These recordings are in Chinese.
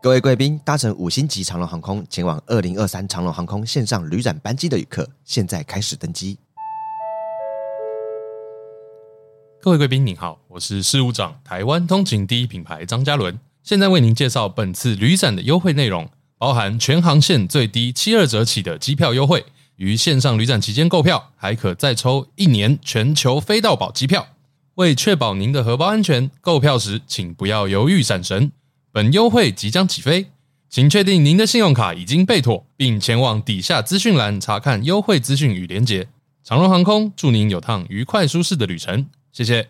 各位贵宾，搭乘五星级长龙航空前往二零二三长龙航空线上旅展班机的旅客，现在开始登机。各位贵宾您好，我是事务长，台湾通勤第一品牌张嘉伦，现在为您介绍本次旅展的优惠内容，包含全航线最低七二折起的机票优惠，于线上旅展期间购票，还可再抽一年全球飞到宝机票。为确保您的荷包安全，购票时请不要犹豫闪神。本优惠即将起飞，请确定您的信用卡已经备妥，并前往底下资讯栏查看优惠资讯与连结。长荣航空祝您有趟愉快舒适的旅程，谢谢。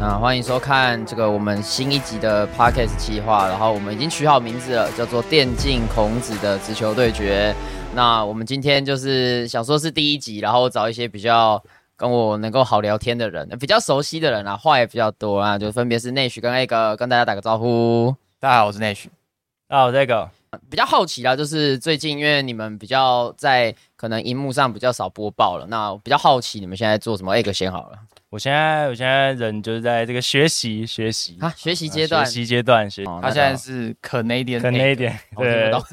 那欢迎收看这个我们新一集的 Podcast 计划，然后我们已经取好名字了，叫做《电竞孔子的直球对决》。那我们今天就是想说是第一集，然后找一些比较跟我能够好聊天的人，比较熟悉的人啊，话也比较多啊，就分别是 Nash 跟 A 哥，跟大家打个招呼。大家好，我是 Nash。啊，我这个比较好奇啦，就是最近因为你们比较在可能荧幕上比较少播报了，那我比较好奇你们现在做什么？A 哥先好了。我现在我现在人就是在这个学习学习啊，学习阶段，学习阶段学。哦他现在是 Canadian，可那一点，我听对不，懂，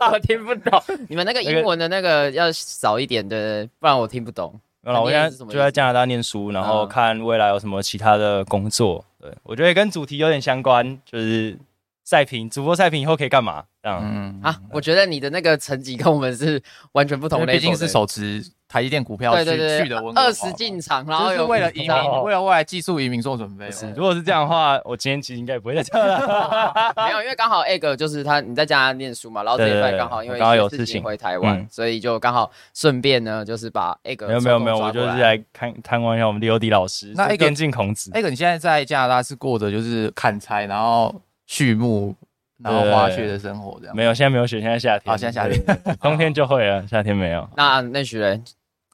我听不懂。你们那个英文的那个要少一点的，不然我听不懂。我现在就在加拿大念书，然后嗯看未来有什么其他的工作。对我觉得跟主题有点相关，就是赛评主播赛评以后可以干嘛？这样，嗯啊，我觉得你的那个层级跟我们是完全不同类，毕竟是手持台积电股票去对对对去的温哥二十进场，然后就为了移民，哦为了未来技术移民做准备。哦是如果是这样的话，我今天其实应该也不会在这了。没有，因为刚好 egg 就是他你在加拿大念书嘛，然后这一对对对拜刚好因为我刚好有事情回台湾，嗯所以就刚好顺便呢，就是把 egg 没有没有没有，我就是来看探望一下我们刘迪老师，那一个是电竞孔子。，egg 你现在在加拿大是过着就是砍柴，然后畜牧，然后滑雪的生活这样。没有，现在没有雪，现在夏天。好，现在夏天。冬天就会了，夏天没有。那那许人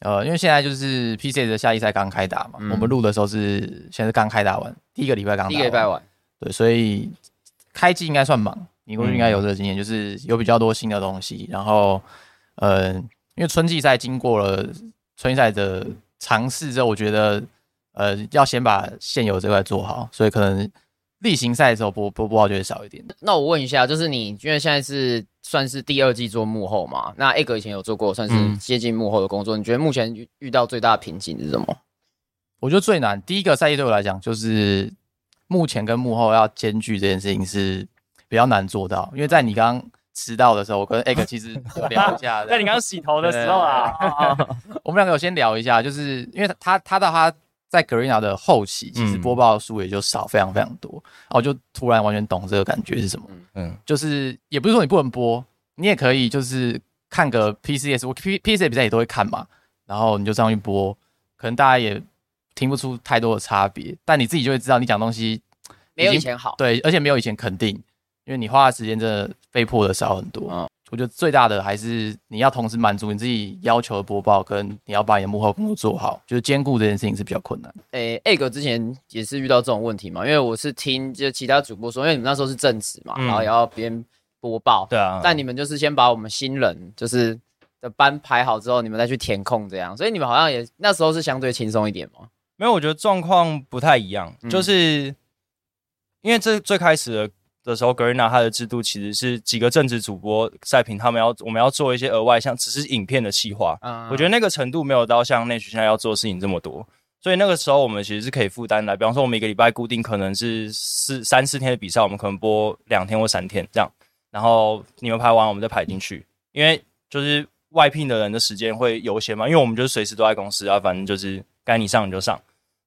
呃，因为现在就是 PC 的夏季赛刚开打嘛，嗯我们录的时候是现在是刚开打完，第一个礼拜刚打完第一个礼拜完，对，所以开季应该算忙，你过去应该有这个经验，就是有比较多新的东西。然后，呃，因为春季赛经过了春季赛的尝试之后，我觉得呃要先把现有这块做好，所以可能例行赛的时候播播播报就会少一点。那我问一下，就是你因为现在是算是第二季做幕后嘛，那 egg 以前有做过算是嗯接近幕后的工作，你觉得目前遇遇到最大的瓶颈是什么？我觉得最难第一个赛季对我来讲，就是目前跟幕后要兼具这件事情是比较难做到，因为在你刚刚迟到的时候，我跟 egg 其实有聊一下，在你刚刚洗头的时候啊，我们两个有先聊一下，就是因为他他他到他在 Garena 的后期，其实嗯播报数也就少非常非常多，然后我就突然完全懂这个感觉是什么，嗯，就是也不是说你不能播，你也可以就是看个 PCS，我 P PCS 比赛也都会看嘛，然后你就这样去播，可能大家也听不出太多的差别，但你自己就会知道你讲东西没有以前好。对，而且没有以前肯定，因为你花的时间真的被迫的少很多。嗯我觉得最大的还是你要同时满足你自己要求的播报，跟你要把你的幕后工作做好，就是兼顾这件事情是比较困难。诶、哥之前也是遇到这种问题嘛，因为我是听就其他主播说，因为你们那时候是正职嘛，嗯然后也要边播报，对啊，但你们就是先把我们新人就是的班排好之后，你们再去填空这样，所以你们好像也那时候是相对轻松一点嘛。没有，我觉得状况不太一样，嗯。就是因为这最开始的的时候 e n a 它的制度其实是几个正职主播赛评，他们要我们要做一些额外像只是影片的细化，嗯。我觉得那个程度没有到像内许现在要做的事情这么多，所以那个时候我们其实是可以负担的，比方说我们一个礼拜固定可能是四三四天的比赛，我们可能播两天或三天这样，然后你们排完我们再排进去，因为就是外聘的人的时间会优先嘛，因为我们就是随时都在公司啊，反正就是该你上你就上。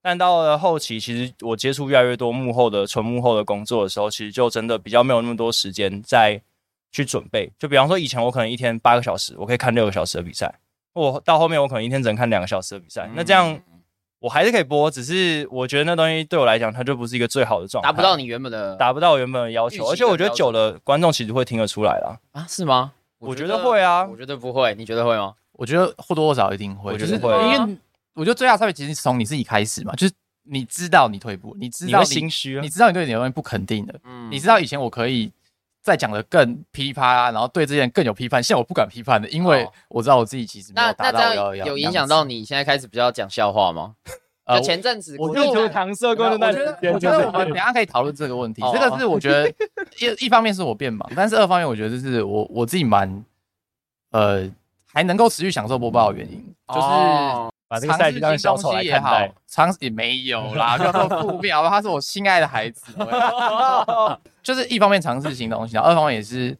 但到了后期，其实我接触越来越多幕后的纯幕后的工作的时候，其实就真的比较没有那么多时间再去准备。就比方说，以前我可能一天八个小时，我可以看六个小时的比赛，我到后面我可能一天只能看两个小时的比赛。那这样我还是可以播，只是我觉得那东西对我来讲，它就不是一个最好的状态，达不到你原本的达不到原本的要求。而且我觉得久了，观众其实会听得出来啦。啊？是吗？我觉得会啊我觉得不会，你觉得会吗？我觉得或多或少一定会，我觉得会因为我觉得最大的差别其实是从你自己开始嘛，就是你知道你退步，你知道你心虚啊你知道你对你的东西不肯定的，嗯你知道以前我可以再讲的更噼里啪啦，然后对这些人更有批判，现在我不敢批判的，因为哦我知道我自己其实没那有达那这样到我要要有影响到你现在开始比较讲笑话吗？就前阵子我就觉得搪塞我觉得，我觉得我们等下可以讨论这个问题。这个是我觉得一一方面是我变忙，但是二方面我觉得就是我我自己蛮呃还能够持续享受播报的原因，就是哦把这个赛季当小丑来看待。尝试也没有啦，就说负面，好吧？他是我心爱的孩子，就是一方面尝试新东西，然后二方面也是，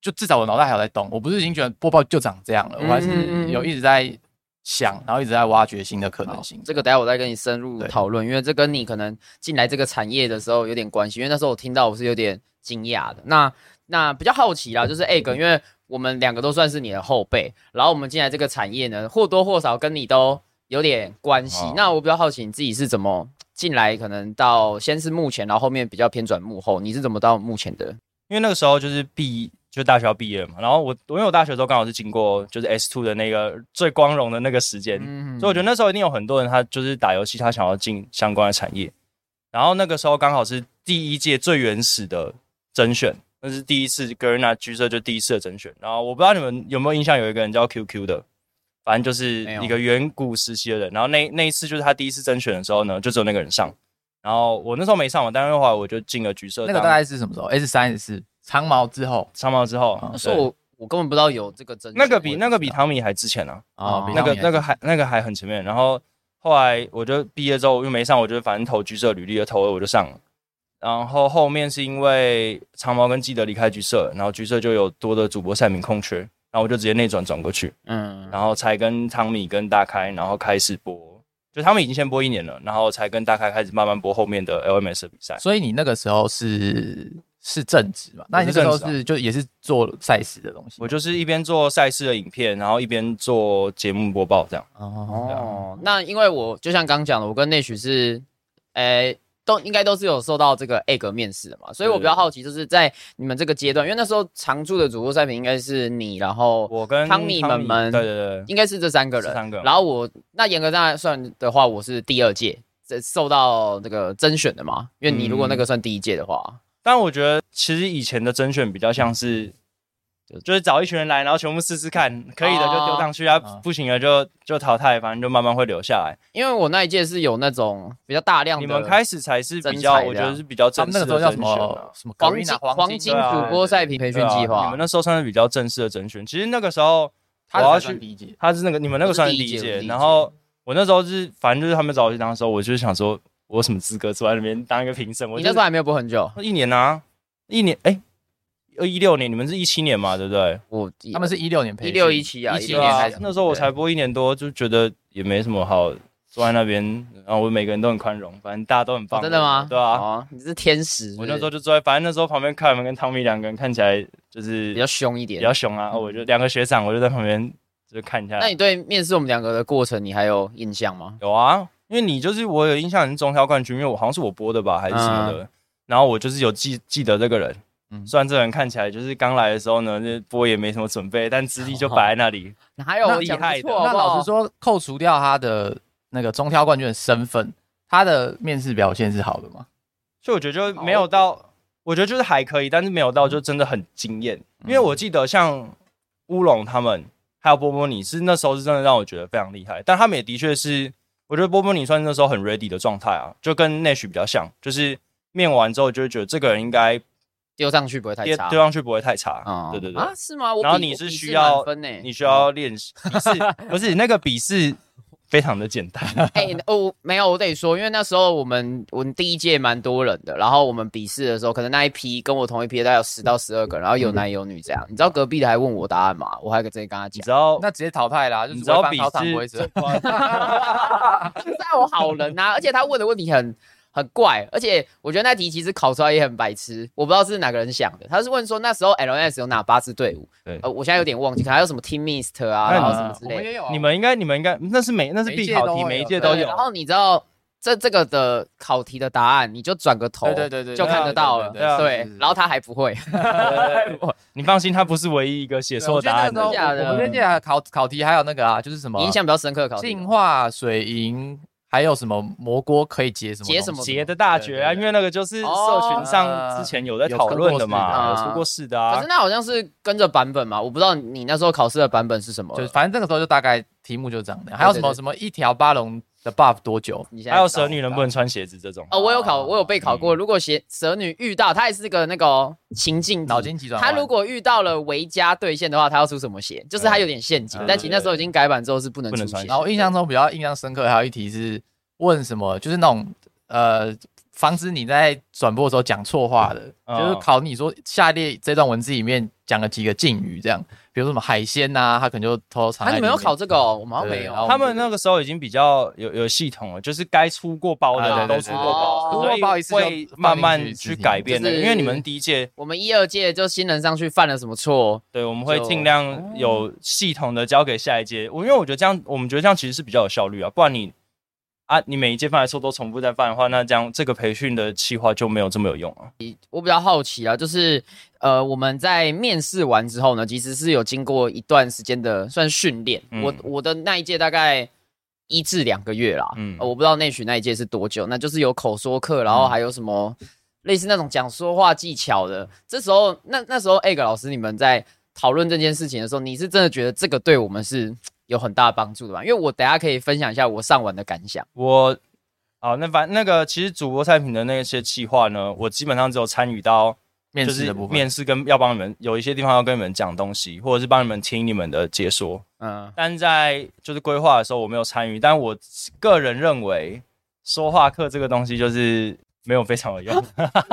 就至少我脑袋还有在动，我不是已经觉得播报就长这样了，我还是有一直在想，然后一直在挖掘新的可能性。这个等一下我再跟你深入讨论，因为这跟你可能进来这个产业的时候有点关系。因为那时候我听到我是有点惊讶的。那那比较好奇啦，就是 egg，因为我们两个都算是你的后辈，然后我们进来这个产业呢，或多或少跟你都有点关系。哦那我比较好奇你自己是怎么进来，可能到先是幕前，然后后面比较偏转幕后，你是怎么到幕前的？因为那个时候就是毕，就大学要毕业嘛。然后我，我因为我大学的时候刚好是经过就是 S two 的那个最光荣的那个时间，嗯所以我觉得那时候一定有很多人他就是打游戏，他想要进相关的产业。然后那个时候刚好是第一届最原始的甄选，那是第一次 g e r n a 橘色就第一次的甄选。然后我不知道你们有没有印象，有一个人叫 QQ 的，反正就是一个远古时期的人。然后那那一次就是他第一次甄选的时候呢，就只有那个人上。然后我那时候没上嘛，但是后来我就进了橘色。那个大概是什么时候？S 三 S 四长毛之后长毛之后，那时候我我根本不知道有这个甄选，那个比那个比汤米还之前啊，哦那个那个还那个还很前面。然后后来我就毕业之后又没上，我就反正投橘色履历，投了我就上了。然后后面是因为长毛跟基德离开橘色，然后橘色就有多的主播赛名空缺，然后我就直接内转转过去，嗯，然后才跟汤米跟大开，然后开始播。就他们已经先播一年了，然后才跟大开开始慢慢播后面的 LMS 的比赛。所以你那个时候是是正职嘛？那你那个时候是就也是做赛事的东西我就是一边做赛事的影片，然后一边做节目播报这样。哦，哦，那因为我就像刚讲的，我跟内许是，诶、都应该都是有受到这个 egg 面试的嘛，所以我比较好奇，就是在你们这个阶段，因为那时候常驻的主播赛评应该是你，然后我跟汤米们们对对对，应该是这三个人，三个。然后我那严格上来算的话，我是第二届这受到这个甄选的嘛，因为你如果那个算第一届的话，但我觉得其实以前的甄选比较像是，就是找一群人来，然后全部试试看，可以的就丢上去啊，哦不行的就就淘汰，反正就慢慢会留下来。因为我那一届是有那种比较大量的，你们开始才是比较，我觉得是比较正式的们那个时候叫什么什么黄金黄金主播赛评培训计划你们，那时候算是比较正式的甄选。其实那个时候我要去，他是那个你们那个算是第一届，然后我那时候是反正就是他们找我去当的时候，我就是想说，我有什么资格坐在那边当一个评审？我你那时候还没有播很久，一年啊，一年哎，二一六年，你们是一七年嘛，对不对？我他们是一六年培训，16 17啊一七对啊年开始，那时候我才播一年多，就觉得也没什么好坐在那边，然后我每个人都很宽容，反正大家都很棒、哦真的吗？对啊，哦，你是天使，我那时候候就坐在，反正那时候旁边看我们跟汤米两个人看起来就是比较凶一点比。较凶啊，哦我就两个学长，我就在旁边就看一下那。你对面试我们两个的过程，你还有印象吗？有啊，因为你就是我有印象你是中挑冠军，因为我好像是我播的吧，还是什么嗯的。然后我就是有记记得这个人，嗯虽然这人看起来就是刚来的时候呢，这波也没什么准备，但资历就摆在那里。哪有厉害的那老实说，扣除掉他的那个中挑冠军的身份，他的面试表现是好的吗？所以我觉得就没有到，我觉得就是还可以，但是没有到就真的很惊艳。因为我记得像乌龙他们还有波波尼是那时候是真的让我觉得非常厉害，但他们也的确是，我觉得波波尼算是那时候很 ready 的状态啊，就跟 Nash 比较像，就是面完之后就会觉得这个人应该丢上去不会太差。丢丢上去不会太差。啊对对对。啊，是吗？我然后你是比我笔试需要满分呢，你需要练习 笔试，不是那个笔试非常的简单。哎、哦，没有，我得说，因为那时候我们我们第一届蛮多人的，然后我们笔试的时候，可能那一批跟我同一批的大概有十到十二个，然后有男有女这样。你知道隔壁的还问我答案吗？我还直接跟他讲你知，道那直接淘汰啦，就你知道笔只会翻考场规试则。但 我好人呐、而且他问的问题很很怪，而且我觉得那题其实考出来也很白痴，我不知道是哪个人想的。他是问说那时候 LS 有哪八支队伍？对呃，我现在有点忘记，可能还有什么 Team Mist 啊，然后什么之类的。我们也有啊，你们应该你们应该那是每那是必考题，每每一届都有然。后你知道这这个的考题的答案，你就转个头，对对对对，就看得到了。对然后他还不会。你放心，他不是唯一一个写错答案的对我。记得那时候我们那届考考题还有那个啊，就是什么印象比较深刻的考题净化水银，还有什么蘑菇可以结什么？结什么结的大绝啊，因为那个就是社群上之前有在讨论的嘛，哦有出过事的啊可是。那好像是跟着版本嘛，我不知道你那时候考试的版本是什么。就反正那个时候就大概题目就这样的，还有什么什么一条八龙的 buff 多久？你现在还有蛇女能不能穿鞋子这种？哦，我有考，我有被考嗯过。如果鞋蛇女遇到，她也是个那个哦情境题脑筋急转弯。她如果遇到了维加兑现的话，她要出什么鞋？就是她有点陷阱嗯，但其实那时候已经改版之后是不能出鞋不能穿鞋。然后我印象中比较印象深刻，还有一题是问什么，就是那种呃，防止你在转播的时候讲错话的，哦就是考你说下列这段文字里面讲了几个敬语，这样，比如说什么海鲜呐、他可能就偷偷藏啊，在里面。你们有考这个哦？我们好像没有他们那个时候已经比较有有系统了，就是该出过包的都出过包，哦所出过包一以次会慢慢去去改变的。就是因为你们第一届，我们一二届就新人上去犯了什么错？对，我们会尽量有系统的交给下一届。我因为我觉得这样，我们觉得这样其实是比较有效率啊，不然你啊，你每一届犯的错都重复在犯的话，那这样这个培训的计划就没有这么有用啊。我比较好奇啊，就是呃，我们在面试完之后呢，其实是有经过一段时间的算训练。嗯我我的那一届大概一至两个月啦，嗯呃我不知道内许那一届是多久，那就是有口说课，然后还有什么类似那种讲说话技巧的。这时候，那那时候 egg 老师你们在讨论这件事情的时候，你是真的觉得这个对我们是有很大的帮助的吧？因为我等下可以分享一下我上完的感想。我好，那反那个其实主播菜品的那些计划呢，我基本上只有参与到面试的部分。面试跟要帮你们有一些地方要跟你们讲东西，或者是帮你们听你们的解说。嗯，但在就是规划的时候我没有参与，但我个人认为说话课这个东西就是没有非常有用。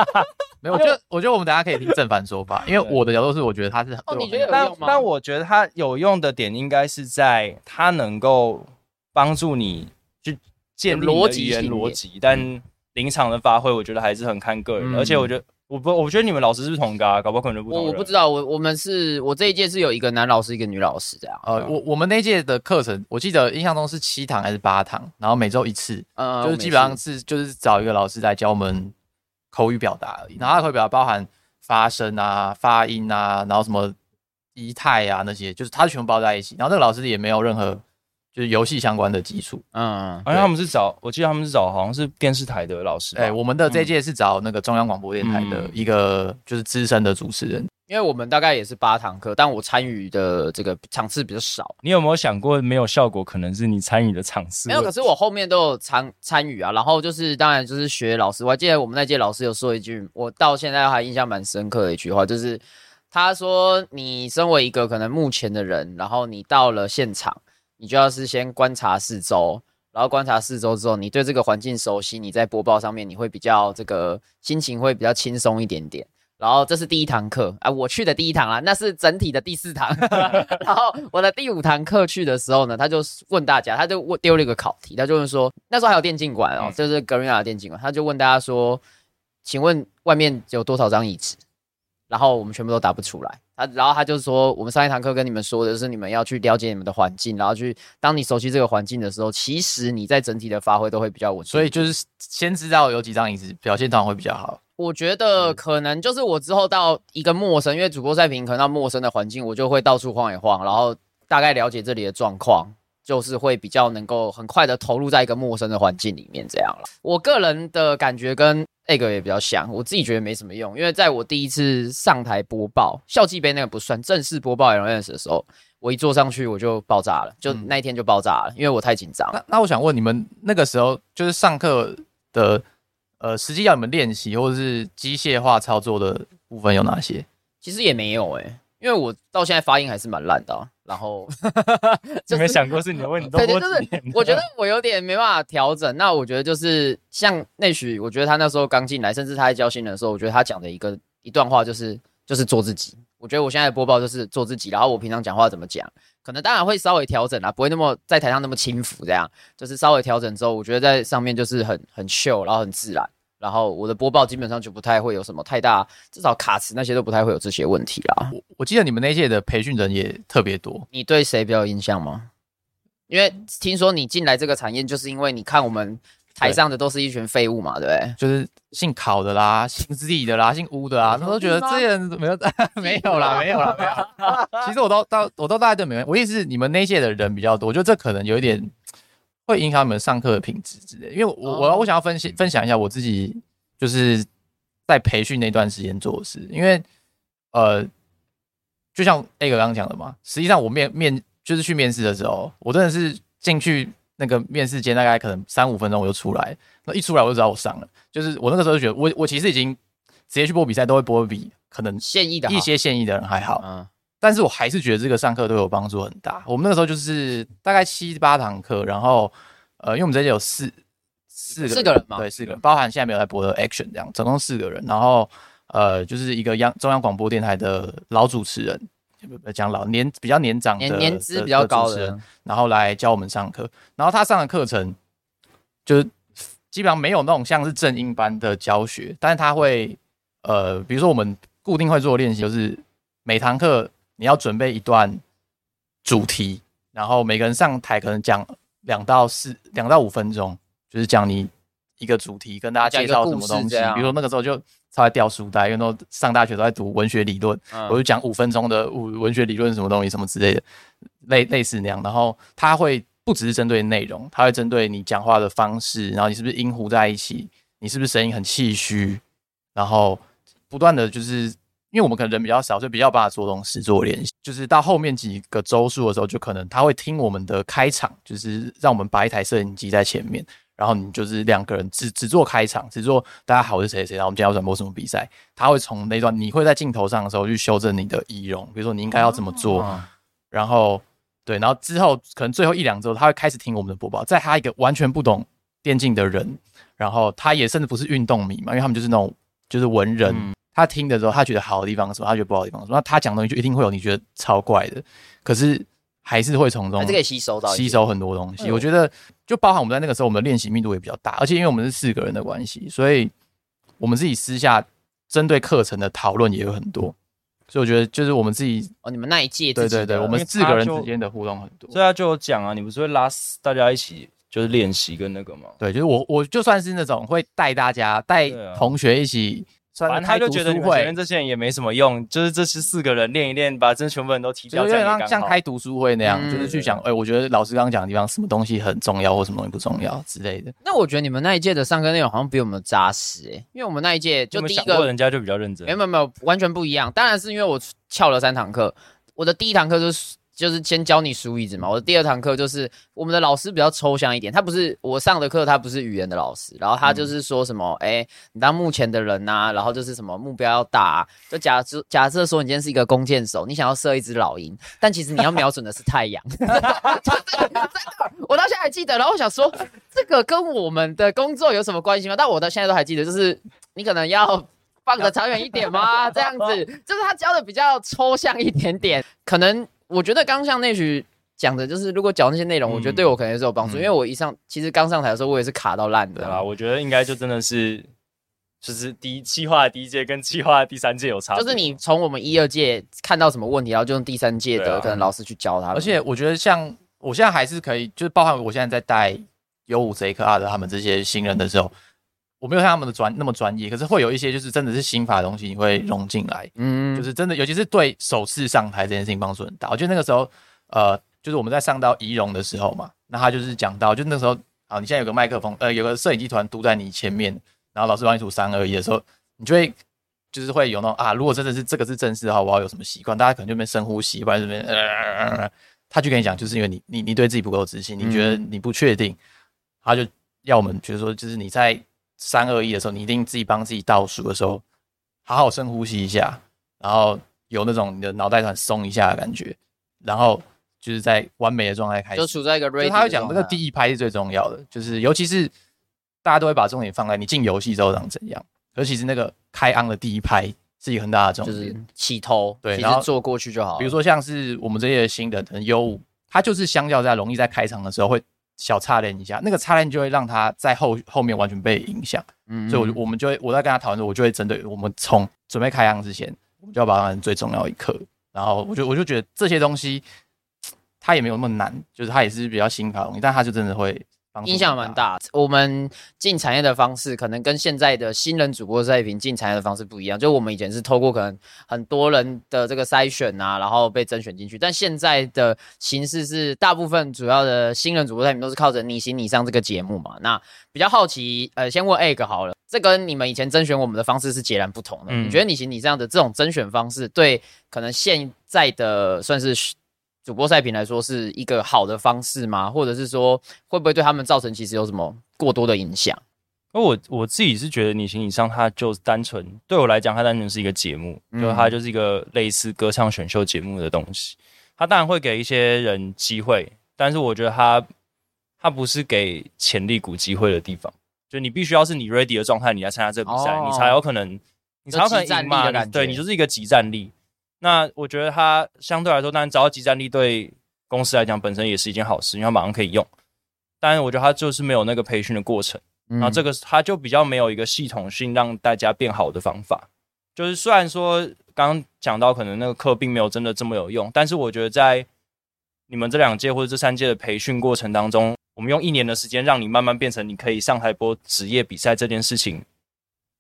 没有，我觉得我觉得我们等一下可以听正反说法，因为我的角度是我觉得他是哦你觉得有用吗？但我觉得它有用的点应该是在它能够帮助你去建立逻辑逻辑，但临场的发挥，我觉得还是很看个人。嗯。而且我觉得我不，我觉得你们老师是不是同一个啊，搞不好可能不同。我我不知道，我我们是我这一届是有一个男老师，一个女老师这样。呃，我我们那届的课程，我记得印象中是七堂还是八堂，然后每周一次，呃就是基本上是就是找一个老师来教我们口语表达而已。然后他的口语表达包含发声啊、发音啊，然后什么仪态啊那些，就是他全部包在一起。然后那个老师也没有任何就是游戏相关的基础。嗯，好像他们是找，我记得他们是找好像是电视台的老师吧。哎、我们的这届是找那个中央广播电台的嗯一个就是资深的主持人。因为我们大概也是八堂课，但我参与的这个场次比较少。你有没有想过，没有效果可能是你参与的场次没有，可是我后面都有参参与啊。然后就是当然就是学老师，我还记得我们那届老师有说一句，我到现在还印象蛮深刻的一句话，就是他说：“你身为一个可能目前的人，然后你到了现场，你就要是先观察四周，然后观察四周之后，你对这个环境熟悉，你在播报上面你会比较这个心情会比较轻松一点点。”然后这是第一堂课啊，我去的第一堂啊，那是整体的第四堂。然后我的第五堂课去的时候呢，他就问大家，他就问丢了一个考题，他就问说，那时候还有电竞馆哦，嗯就是格瑞亚的电竞馆，他就问大家说，请问外面有多少张椅子？然后我们全部都答不出来。他然后他就说，我们上一堂课跟你们说的是，你们要去了解你们的环境，然后去当你熟悉这个环境的时候，其实你在整体的发挥都会比较稳。所以就是先知道有几张椅子，表现当然会比较好。我觉得可能就是我之后到一个陌生，因为主播赛评可能到陌生的环境，我就会到处晃一晃，然后大概了解这里的状况，就是会比较能够很快的投入在一个陌生的环境里面这样了。我个人的感觉跟 egg 也比较像，我自己觉得没什么用，因为在我第一次上台播报校际杯那个不算正式播报 LNS 的时候，我一坐上去我就爆炸了，就嗯那一天就爆炸了，因为我太紧张。那那我想问你们，那个时候就是上课的呃，实际要你们练习或者是机械化操作的部分有哪些？其实也没有诶、因为我到现在发音还是蛮烂的啊、然后 你没想过是你的问题，对就是我觉得我有点没办法调整。那我觉得就是像那许，我觉得他那时候刚进来，甚至他在教新人的时候，我觉得他讲的一个一段话就是就是做自己。我觉得我现在的播报就是做自己，然后我平常讲话怎么讲，可能当然会稍微调整啦，不会那么在台上那么轻浮，这样就是稍微调整之后，我觉得在上面就是很很秀，然后很自然。然后我的播报基本上就不太会有什么太大，至少卡词那些都不太会有这些问题啦。我我记得你们那一届的培训人也特别多，你对谁比较有印象吗？因为听说你进来这个产业，就是因为你看我们台上的都是一群废物嘛，对不对？就是姓考的啦，姓李的啦，姓吴的啦，他都觉得这些人没有 没有啦，没有啦，没有。其实我都到我都大概都没有。我意思是你们那一届的人比较多，我觉得这可能有一点会影响你们上课的品质之类的。因为我我哦我想要分析分享一下我自己就是在培训那段时间做的事，因为呃，就像 A 哥刚刚讲的嘛，实际上我面面就是去面试的时候，我真的是进去那个面试间大概可能三五分钟我就出来，那一出来我就知道我上了。就是我那个时候就觉得，我我其实已经直接去播比赛都会播比可能现役的一些现役的人还好，嗯，但是我还是觉得这个上课对我帮助很大。我们那个时候就是大概七八堂课，然后呃，因为我们这届有四四个四个人嘛对，四个人，包含现在没有在播的 Action 这样，总共四个人。然后呃，就是一个央中央广播电台的老主持人，不讲老年比较年长的年年资比较高主持人的，然后来教我们上课。然后他上的课程就是基本上没有那种像是正音班的教学，但是他会呃，比如说我们固定会做的练习，就是每堂课你要准备一段主题，然后每个人上台可能讲两到四两到五分钟，就是讲你一个主题，跟大家介绍什么东西。比如说那个时候就稍微掉书袋，因为都上大学都在读文学理论，嗯我就讲五分钟的文文学理论什么东西什么之类的，类类似那样。然后他会不只是针对内容，他会针对你讲话的方式，然后你是不是音糊在一起，你是不是声音很气虚，然后不断的就是，因为我们可能人比较少，所以比较把它做东西做练习。就是到后面几个周数的时候，就可能他会听我们的开场，就是让我们摆一台摄影机在前面，然后你就是两个人只只做开场，只做大家好我是谁谁谁，然后我们今天要转播什么比赛，他会从那段你会在镜头上的时候去修正你的仪容，比如说你应该要怎么做，哦。然后对，然后之后可能最后一两周，他会开始听我们的播报，在他一个完全不懂电竞的人，然后他也甚至不是运动迷嘛，因为他们就是那种就是文人，嗯他听的时候，他觉得好的地方是什么，他觉得不好的地方是什么，那他讲的东西就一定会有你觉得超怪的，可是还是会从中还是可以吸收到一些吸收很多东西。嗯我觉得就包含我们在那个时候，我们的练习密度也比较大，而且因为我们是四个人的关系，所以我们自己私下针对课程的讨论也有很多。所以我觉得就是我们自己，哦，你们那一届自己对对对，我们因为四个人之间的互动很多。所以他就有讲啊，你不是会拉大家一起就是练习跟那个吗？对，就是我我就算是那种会带大家带对啊同学一起，反正他就觉得你们前面，这些人也没什么用，就是这是四个人练一练，把这全部人都踢掉，就有点像像开读书会那样，嗯就是去讲，哎、我觉得老师刚刚讲的地方，什么东西很重要，或什么东西不重要之类的。那我觉得你们那一届的上课内容好像比我们扎实诶，因为我们那一届就第一个人家就比较认真。没有没有，完全不一样。当然是因为我翘了三堂课，我的第一堂课就是就是先教你数椅子嘛，我的第二堂课就是我们的老师比较抽象一点，他不是我上的课，他不是语言的老师，然后他就是说什么，哎、你当目前的人呐、然后就是什么目标要大、啊，就假设假设说你今天是一个弓箭手，你想要射一只老鹰，但其实你要瞄准的是太阳，我到现在还记得，然后我想说这个跟我们的工作有什么关系吗？但我到现在都还记得，就是你可能要放得长远一点吗？这样子，就是他教的比较抽象一点点。可能我觉得刚像那句讲的，就是如果讲那些内容，嗯我觉得对我可能也是有帮助，嗯因为我一上其实刚上台的时候，我也是卡到烂的。对啊，我觉得应该就真的是，就是第一计划的第一届跟计划的第三届有差，就是你从我们一二届看到什么问题，然后就用第三届的可能老师去教他们。而且我觉得像我现在还是可以，就是包含我现在在带有五 Z 克 R 的他们这些新人的时候，我没有像他们的专那么专业，可是会有一些就是真的是心法的东西，你会融进来。嗯，就是真的，尤其是对首次上台这件事情帮助很大。我觉得那个时候，呃，就是我们在上到仪容的时候嘛，那他就是讲到，就那时候，好，你现在有个麦克风，呃，有个摄影集团堵在你前面，然后老师帮你数三二一的时候，你就会就是会有那种啊，如果真的是这个是正式的话，我要有什么习惯？大家可能就边深呼吸，不然这边呃，他就跟你讲，就是因为你你你对自己不够自信，你觉得你不确定，他就要我们觉得说，就是你在三二一的时候，你一定自己帮自己倒数的时候，好好深呼吸一下，然后有那种你的脑袋很松一下的感觉，然后就是在完美的状态开始。就处在一个 ready 就是他会讲这个，第一拍是最重要的，就是尤其是大家都会把重点放在你进游戏之后长怎样，而其实那个开昂的第一拍是一个很大的重点。就是起头，对然后做过去就好。比如说像是我们这些新的可能 U 五，它就是相较在容易在开场的时候会小差练一下，那个差练就会让他在后后面完全被影响。嗯，所以我就我们就会我在跟他讨论的时候，我就会针对我们从准备开箱之前，我们就要把它当成最重要一刻。然后我就我就觉得这些东西，它也没有那么难，就是它也是比较心法的东西，但它就真的会影响蛮。大。我们进产业的方式，可能跟现在的新人主播赛评进产业的方式不一样。就我们以前是透过可能很多人的这个筛选啊，然后被甄选进去，但现在的形式是大部分主要的新人主播赛评都是靠着你行你上这个节目嘛。那比较好奇，呃，先问 Egg 好了，这跟你们以前甄选我们的方式是截然不同的。嗯你觉得你行你上的这种甄选方式，对可能现在的算是主播赛评来说是一个好的方式吗？或者是说会不会对他们造成其实有什么过多的影响？而我我自己是觉得，你行以上，它就单纯对我来讲，它单纯是一个节目，嗯就它就是一个类似歌唱选秀节目的东西。它当然会给一些人机会，但是我觉得它它不是给潜力股机会的地方。就你必须要是你 ready 的状态，你来参加这个比赛，哦你才有可能，你才有可能战赢嘛。对你就是一个集战力。那我觉得它相对来说，当然找到集战力对公司来讲本身也是一件好事，因为它马上可以用。但是我觉得它就是没有那个培训的过程。然后这个个它就比较没有一个系统性让大家变好的方法。就是虽然说刚刚讲到可能那个课并没有真的这么有用，但是我觉得在你们这两届或者这三届的培训过程当中，我们用一年的时间让你慢慢变成你可以上台播职业比赛这件事情，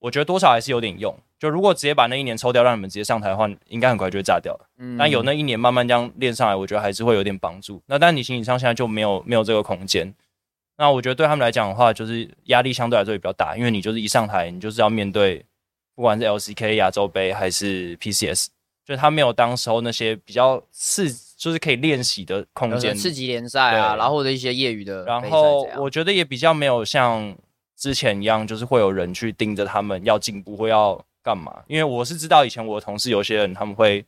我觉得多少还是有点用。就如果直接把那一年抽掉，让你们直接上台的话，应该很快就会炸掉了。嗯但有那一年慢慢这样练上来，我觉得还是会有点帮助。那但你行李上现在就没有没有这个空间。那我觉得对他们来讲的话，就是压力相对来说也比较大，因为你就是一上台，你就是要面对不管是 LCK 亚洲杯还是 PCS，就是他没有当时候那些比较刺，就是可以练习的空间。刺激联赛啊，然后或者一些业余的然后我觉得也比较没有像之前一样，就是会有人去盯着他们要进步或要干嘛。因为我是知道以前我的同事有些人他们会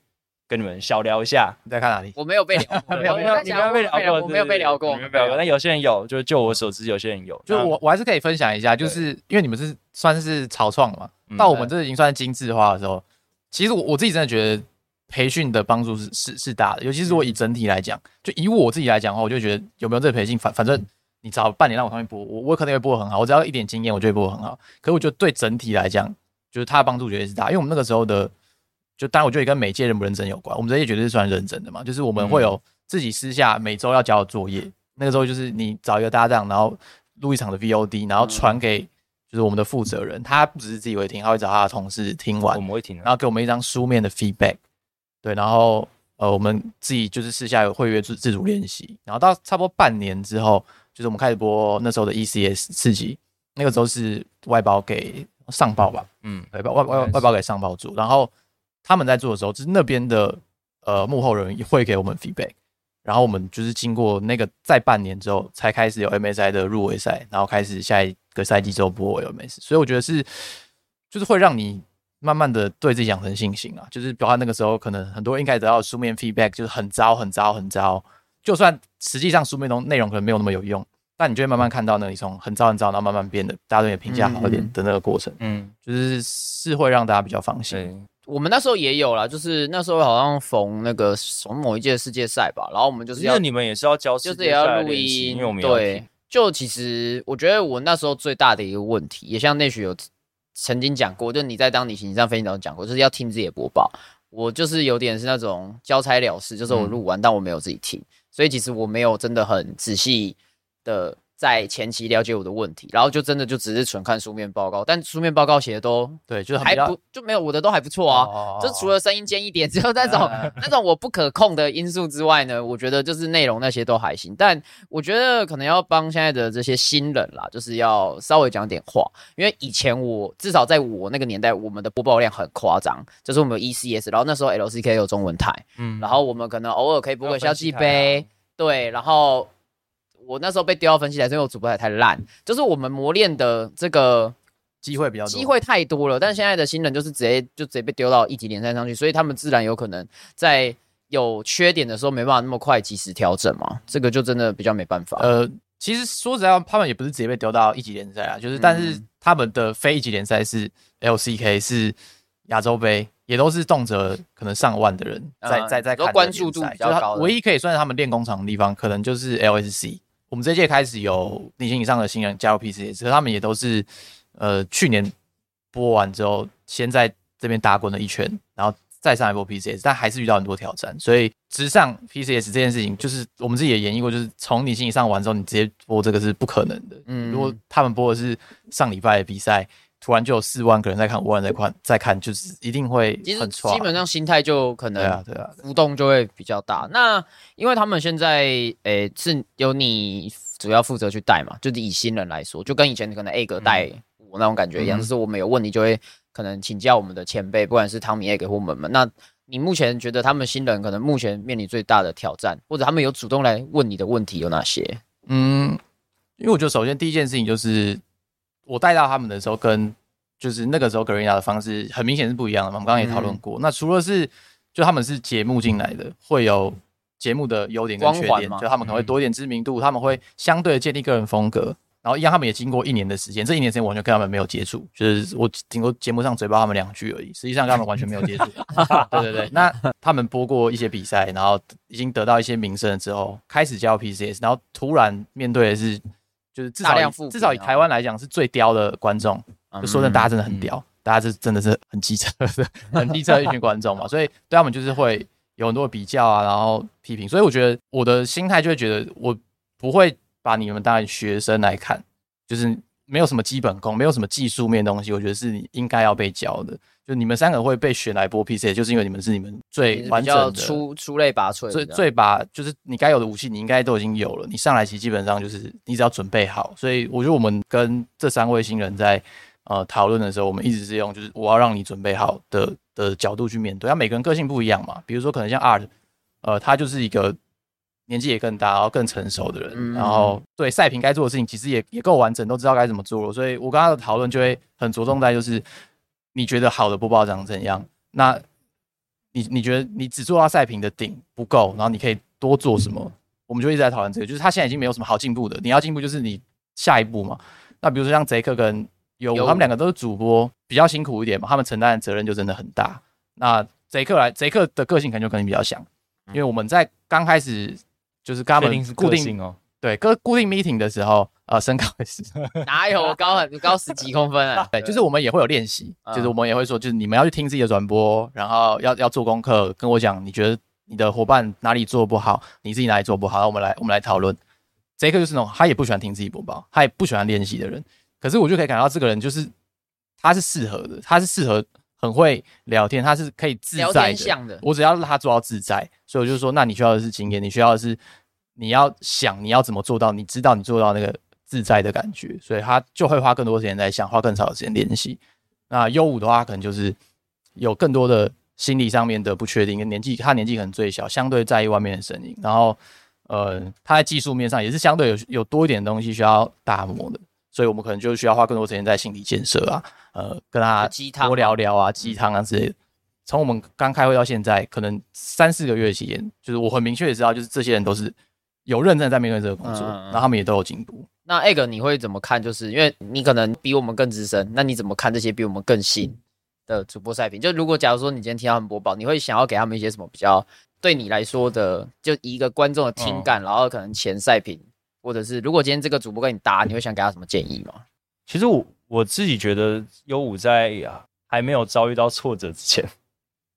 跟你们小聊一下，你在看哪里？我没有被聊过，没有没有你没有被聊过，我没有被聊过，没有被聊过。但有些人有，就是就我所知，有些人有。就我我还是可以分享一下，就是因为你们是算是草创嘛，嗯到我们这已经算是精致化的时候，其实我我自己真的觉得培训的帮助是是是大的，尤其是如果以整体来讲，就以我自己来讲的话，我就觉得有没有这个培训，反反正你找半年让我上面播，我我可能会播得很好，我只要一点经验，我就会播得很好。可是我觉得对整体来讲，就是他的帮助绝对是大，因为我们那个时候的，就当然我觉得也跟每届认不认真有关，我们这届绝对是算认真的嘛，就是我们会有自己私下每周要交的作业，那个时候就是你找一个搭档，然后录一场的 VOD，然后传给就是我们的负责人，他不只是自己会听，他会找他的同事听完我，们会听的然。后给我们一张书面的 feedback，对，然后呃我们自己就是私下有会约自自主练习，然后到差不多半年之后，就是我们开始播那时候的 ECS 四级，那个时候是外包给上报吧，嗯，对，外外外外包给上报组，然后他们在做的时候，就是那边的呃幕后人也会给我们 feedback，然后我们就是经过那个在半年之后，才开始有 MSI 的入围赛，然后开始下一个赛季之后播 LMS，所以我觉得是就是会让你慢慢的对自己养成信心啊，就是包括那个时候可能很多人应该得到书面 feedback 就是很糟很糟很糟，就算实际上书面中内容可能没有那么有用，但你就会慢慢看到那你从很糟很糟，然后慢慢变得大家对你评价好一点嗯的那个过程。嗯，就是是会让大家比较放心。对，我们那时候也有啦，就是那时候好像逢那个从某一届世界赛吧，然后我们就是要因为你们也是要交就是也要录音，因为我们对。就其实我觉得我那时候最大的一个问题，也像内许有曾经讲过，就你在当你形象分析长讲过，就是要听自己的播报。我就是有点是那种交差了事，就是我录完，但我没有自己听，所以其实我没有真的很仔细的在前期了解我的问题，然后就真的就只是纯看书面报告，但书面报告写的都对，就是还不就没有我的都还不错啊。哦就除了声音尖一点，只有那种 那种我不可控的因素之外呢，我觉得就是内容那些都还行。但我觉得可能要帮现在的这些新人啦，就是要稍微讲点话，因为以前我至少在我那个年代，我们的播报量很夸张，就是我们有 ECS，然后那时候 LCK 有中文台，嗯然后我们可能偶尔可以播个消息还有分析杯台，对，然后我那时候被丢到分析台，是因为我主播台太烂，就是我们磨练的这个。机会比较多，机会太多了，但现在的新人就是直接就直接被丢到一级联赛上去，所以他们自然有可能在有缺点的时候没办法那么快及时调整嘛，这个就真的比较没办法。呃，其实说实在话，他们也不是直接被丢到一级联赛啊，就是但是嗯他们的非一级联赛是 LCK 是亚洲杯，也都是动辄可能上万的人在嗯在在看关注度比较高唯一可以算是他们练工厂的地方，可能就是 LSC。我们这届开始有年薪以上的新人加入 PCS，可是他们也都是呃去年播完之后，先在这边打滚了一圈，然后再上一波 PCS，但还是遇到很多挑战，所以直上 PCS 这件事情，就是我们自己也演绎过，就是从你心理上完之后，你直接播这个是不可能的。嗯如果他们播的是上礼拜的比赛，突然就有四万个人在看，五万在看，在看，就是一定会很差。基本上心态就可能对啊，能对啊，浮动就会比较大。那因为他们现在诶、是由你主要负责去带嘛，就是以新人来说，就跟以前可能 A 哥带我那种感觉一样，嗯就是我们有问题就会可能请教我们的前辈，不管是汤米 A 哥或我们们。那你目前觉得他们新人可能目前面临最大的挑战，或者他们有主动来问你的问题有哪些？嗯，因为我觉得首先第一件事情就是我带到他们的时候，跟就是那个时候格瑞亚的方式很明显是不一样的嘛。我们刚刚也讨论过。那除了是就他们是节目进来的，会有节目的优点跟缺点，光环吗就他们可能会多一点知名度，他们会相对的建立个人风格。然后一样，他们也经过一年的时间，这一年时间我完全跟他们没有接触，就是我顶多节目上嘴巴他们两句而已，实际上跟他们完全没有接触。对对对，那他们播过一些比赛，然后已经得到一些名声了之后，开始加入 PCS，然后突然面对的是，就是至少量至少以哦台湾来讲是最刁的观众，就说真的，大家真的很屌，大家是真的是很机车的、很机车的一群观众嘛，所以对他们就是会有很多的比较啊，然后批评，所以我觉得我的心态就会觉得我不会把你们当学生来看，就是没有什么基本功，没有什么技术面的东西，我觉得是你应该要被教的。就你们三个会被选来播 PC，就是因为你们是你们最完整的、出出类拔萃的最样，最把就是你该有的武器，你应该都已经有了。你上来其实基本上就是你只要准备好。所以我觉得我们跟这三位新人在呃讨论的时候，我们一直是用就是我要让你准备好的的角度去面对。他每个人个性不一样嘛，比如说可能像 Art，呃，他就是一个年纪也更大，然后更成熟的人，嗯然后对赛评该做的事情其实也也够完整，都知道该怎么做了。所以我跟他的讨论就会很着重在就是你觉得好的播报长怎样？那你你觉得你只做到赛评的顶不够，然后你可以多做什么？我们就一直在讨论这个，就是他现在已经没有什么好进步的，你要进步就是你下一步嘛。那比如说像贼克跟优武，优武他们两个都是主播，比较辛苦一点嘛，他们承担的责任就真的很大。那贼克来，贼克的个性可能就跟你比较像，因为我们在刚开始就是跟他确定是们固定哦。对跟固定 meeting 的时候，呃，身高也是，哪有我高很高十几公分啊？对，就是我们也会有练习，嗯就是我们也会说，就是你们要去听自己的转播，然后要要做功课，跟我讲你觉得你的伙伴哪里做不好，你自己哪里做不好，然后我们来我们来讨论。这个就是那种他也不喜欢听自己播报，他也不喜欢练习的人，可是我就可以感到这个人就是他是适合的，他是适合很会聊天，他是可以自在的。我只要让他做到自在，所以我就说，那你需要的是经验，你需要的是你要想你要怎么做到，你知道你做到那个自在的感觉，所以他就会花更多时间在想，花更少的时间练习。那优五的话，可能就是有更多的心理上面的不确定，跟年纪他年纪可能最小，相对在意外面的声音，然后呃，他在技术面上也是相对有有多一点东西需要打磨的，所以我们可能就需要花更多时间在心理建设啊，呃，跟他多聊聊啊，鸡汤啊之类的。从我们刚开会到现在，可能三四个月期间，就是我很明确的知道，就是这些人都是有认真在面对这个工作，嗯嗯嗯然后他们也都有进步。那 egg 你会怎么看？就是因为你可能比我们更资深，那你怎么看这些比我们更新的主播赛评？就如果假如说你今天听他们播报，你会想要给他们一些什么比较对你来说的，就一个观众的听感，然后可能前赛评，或者是如果今天这个主播跟你搭，你会想给他什么建议吗？其实我我自己觉得优五在啊还没有遭遇到挫折之前，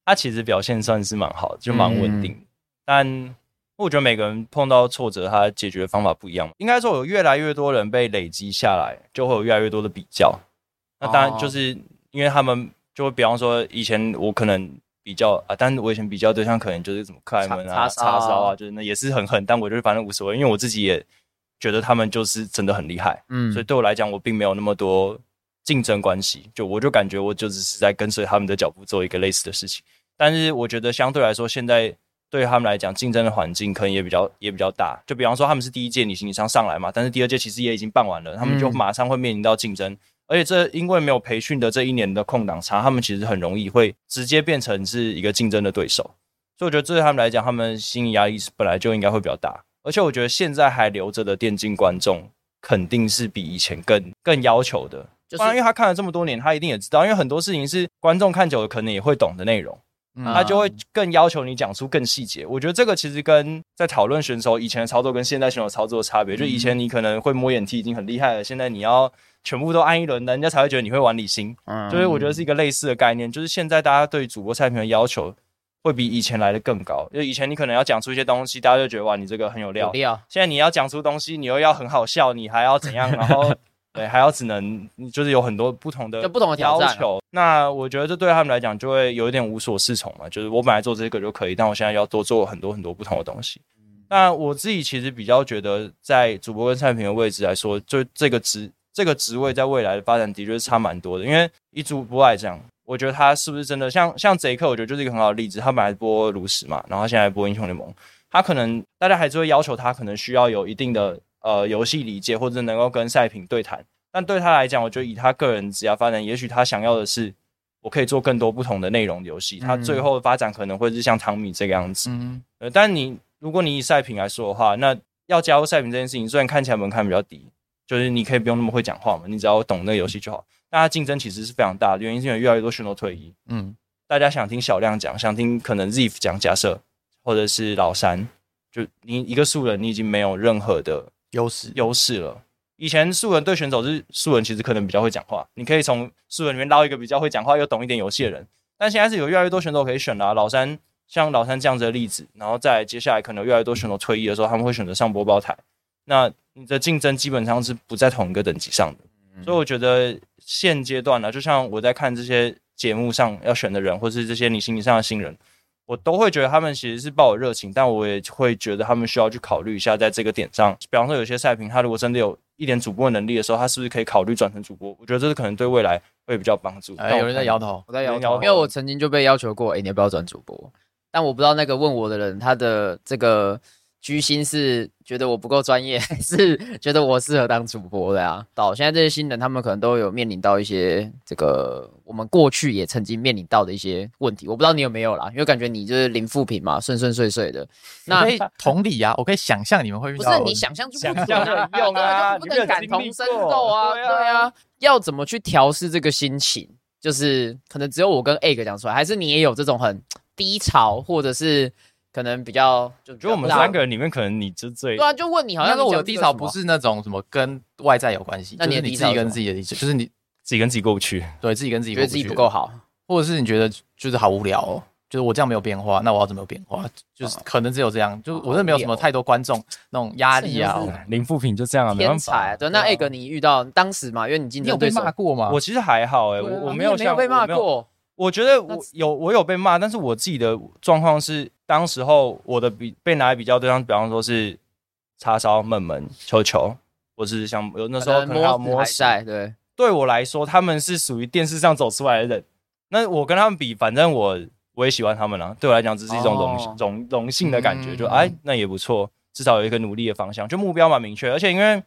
他其实表现算是蛮好的，就蛮稳定。但我觉得每个人碰到挫折，他解决方法不一样。应该说，有越来越多人被累积下来，就会有越来越多的比较。那当然哦就是因为他们就会，比方说以前我可能比较啊，但是我以前比较对象可能就是什么克莱门啊、叉烧啊，就是那也是很狠，但我就是反正无所谓，因为我自己也觉得他们就是真的很厉害。嗯所以对我来讲，我并没有那么多竞争关系，就我就感觉我就只是在跟随他们的脚步做一个类似的事情。但是我觉得相对来说，现在对他们来讲，竞争的环境可能也比较也比较大。就比方说，他们是第一届你行李上上来嘛，但是第二届其实也已经办完了，他们就嗯马上会面临到竞争。而且这因为没有培训的这一年的空档差，他们其实很容易会直接变成是一个竞争的对手。所以我觉得这对他们来讲，他们心理压力本来就应该会比较大。而且我觉得现在还留着的电竞观众，肯定是比以前更更要求的。就是不然因为他看了这么多年，他一定也知道，因为很多事情是观众看久了可能也会懂的内容，他就会更要求你讲出更细节。我觉得这个其实跟在讨论选手以前的操作跟现在选手操作的差别，就以前你可能会摸眼踢已经很厉害了，现在你要全部都按一轮，人家才会觉得你会玩理性。嗯所以我觉得是一个类似的概念，就是现在大家对主播菜品的要求会比以前来的更高。就以前你可能要讲出一些东西，大家就觉得哇，你这个很有料有。料，现在你要讲出东西，你又要很好笑，你还要怎样？然后 对，还要只能就是有很多不同的不同的要求。那我觉得这对他们来讲就会有一点无所适从嘛。就是我本来做这个就可以，但我现在要多做很多很多不同的东西。那我自己其实比较觉得，在主播跟菜品的位置来说，就这个职这个职位在未来的发展的确是差蛮多的。因为以主播来讲，我觉得他是不是真的像像这一刻，我觉得就是一个很好的例子。他本来播炉石嘛，然后他现在播英雄联盟，他可能大家还是会要求他可能需要有一定的呃游戏理解，或者能够跟赛品对谈。但对他来讲，我觉得以他个人职业发展，也许他想要的是我可以做更多不同的内容游戏。他最后的发展可能会是像汤米这个样子。嗯，呃，但你如果你以赛品来说的话，那要加入赛品这件事情，虽然看起来门槛比较低，就是你可以不用那么会讲话嘛，你只要懂那个游戏就好。但它竞争其实是非常大的，原因是因为越来越多选手退役，嗯，大家想听小亮讲，想听可能 Ziff 讲假设，或者是老三，就你一个素人，你已经没有任何的优势优势了。以前素人对选手是素人，其实可能比较会讲话，你可以从素人里面捞一个比较会讲话又懂一点游戏的人。但现在是有越来越多选手可以选啦、老三像老三这样子的例子，然后再接下来可能越来越多选手退役的时候，他们会选择上播报台。那你的竞争基本上是不在同一个等级上的，所以我觉得现阶段呢，就像我在看这些节目上要选的人，或是这些你心理上的新人，我都会觉得他们其实是抱有热情，但我也会觉得他们需要去考虑一下，在这个点上，比方说有些赛评，他如果真的有一点主播能力的时候，他是不是可以考虑转成主播？我觉得这是可能对未来会比较帮助。哎，有人在摇头，我在摇头，因为我曾经就被要求过，哎、你要不要转主播？但我不知道那个问我的人，他的这个居心是觉得我不够专业，还是觉得我适合当主播的啊？到现在这些新人，他们可能都有面临到一些这个我们过去也曾经面临到的一些问题，我不知道你有没有啦，因为感觉你就是零负评嘛，顺顺遂遂的。那以同理啊，我可以想象你们会遇到。不是你想象就不想准象 啊，用啊不能感同身受啊，对啊对啊，要怎么去调试这个心情？就是可能只有我跟 egg 讲出来，还是你也有这种很低潮，或者是可能比较就觉得我们三个人里面，可能你是最对啊，就问你好好像像我的低潮不是那种什么跟外在有关系，那你的就是你自己跟自己的理解，就是你自己跟自己过不去。对自己跟自己觉得自己不够好，或者是你觉得就是好无聊哦，就是我这样没有变化，那我要怎么有变化？就是可能只有这样，就我这没有什么太多观众那种压力啊这就。零负评就这样啊，没天办法才。对，那 egg 你遇到当时嘛，因为你今天有被骂过吗？我其实还好哎、我我没有没有被骂过，我觉得我有我有被骂，但是我自己的状况是，当时候我的比被拿来比较对象，比方说是叉烧、闷闷、球球，或是像有那时候可能还有摸还摸死。在对。对我来说，他们是属于电视上走出来的人。那我跟他们比，反正我我也喜欢他们了、对我来讲，这是一种荣哦荣荣幸的感觉，嗯就哎，那也不错，至少有一个努力的方向，就目标蛮明确。而且因为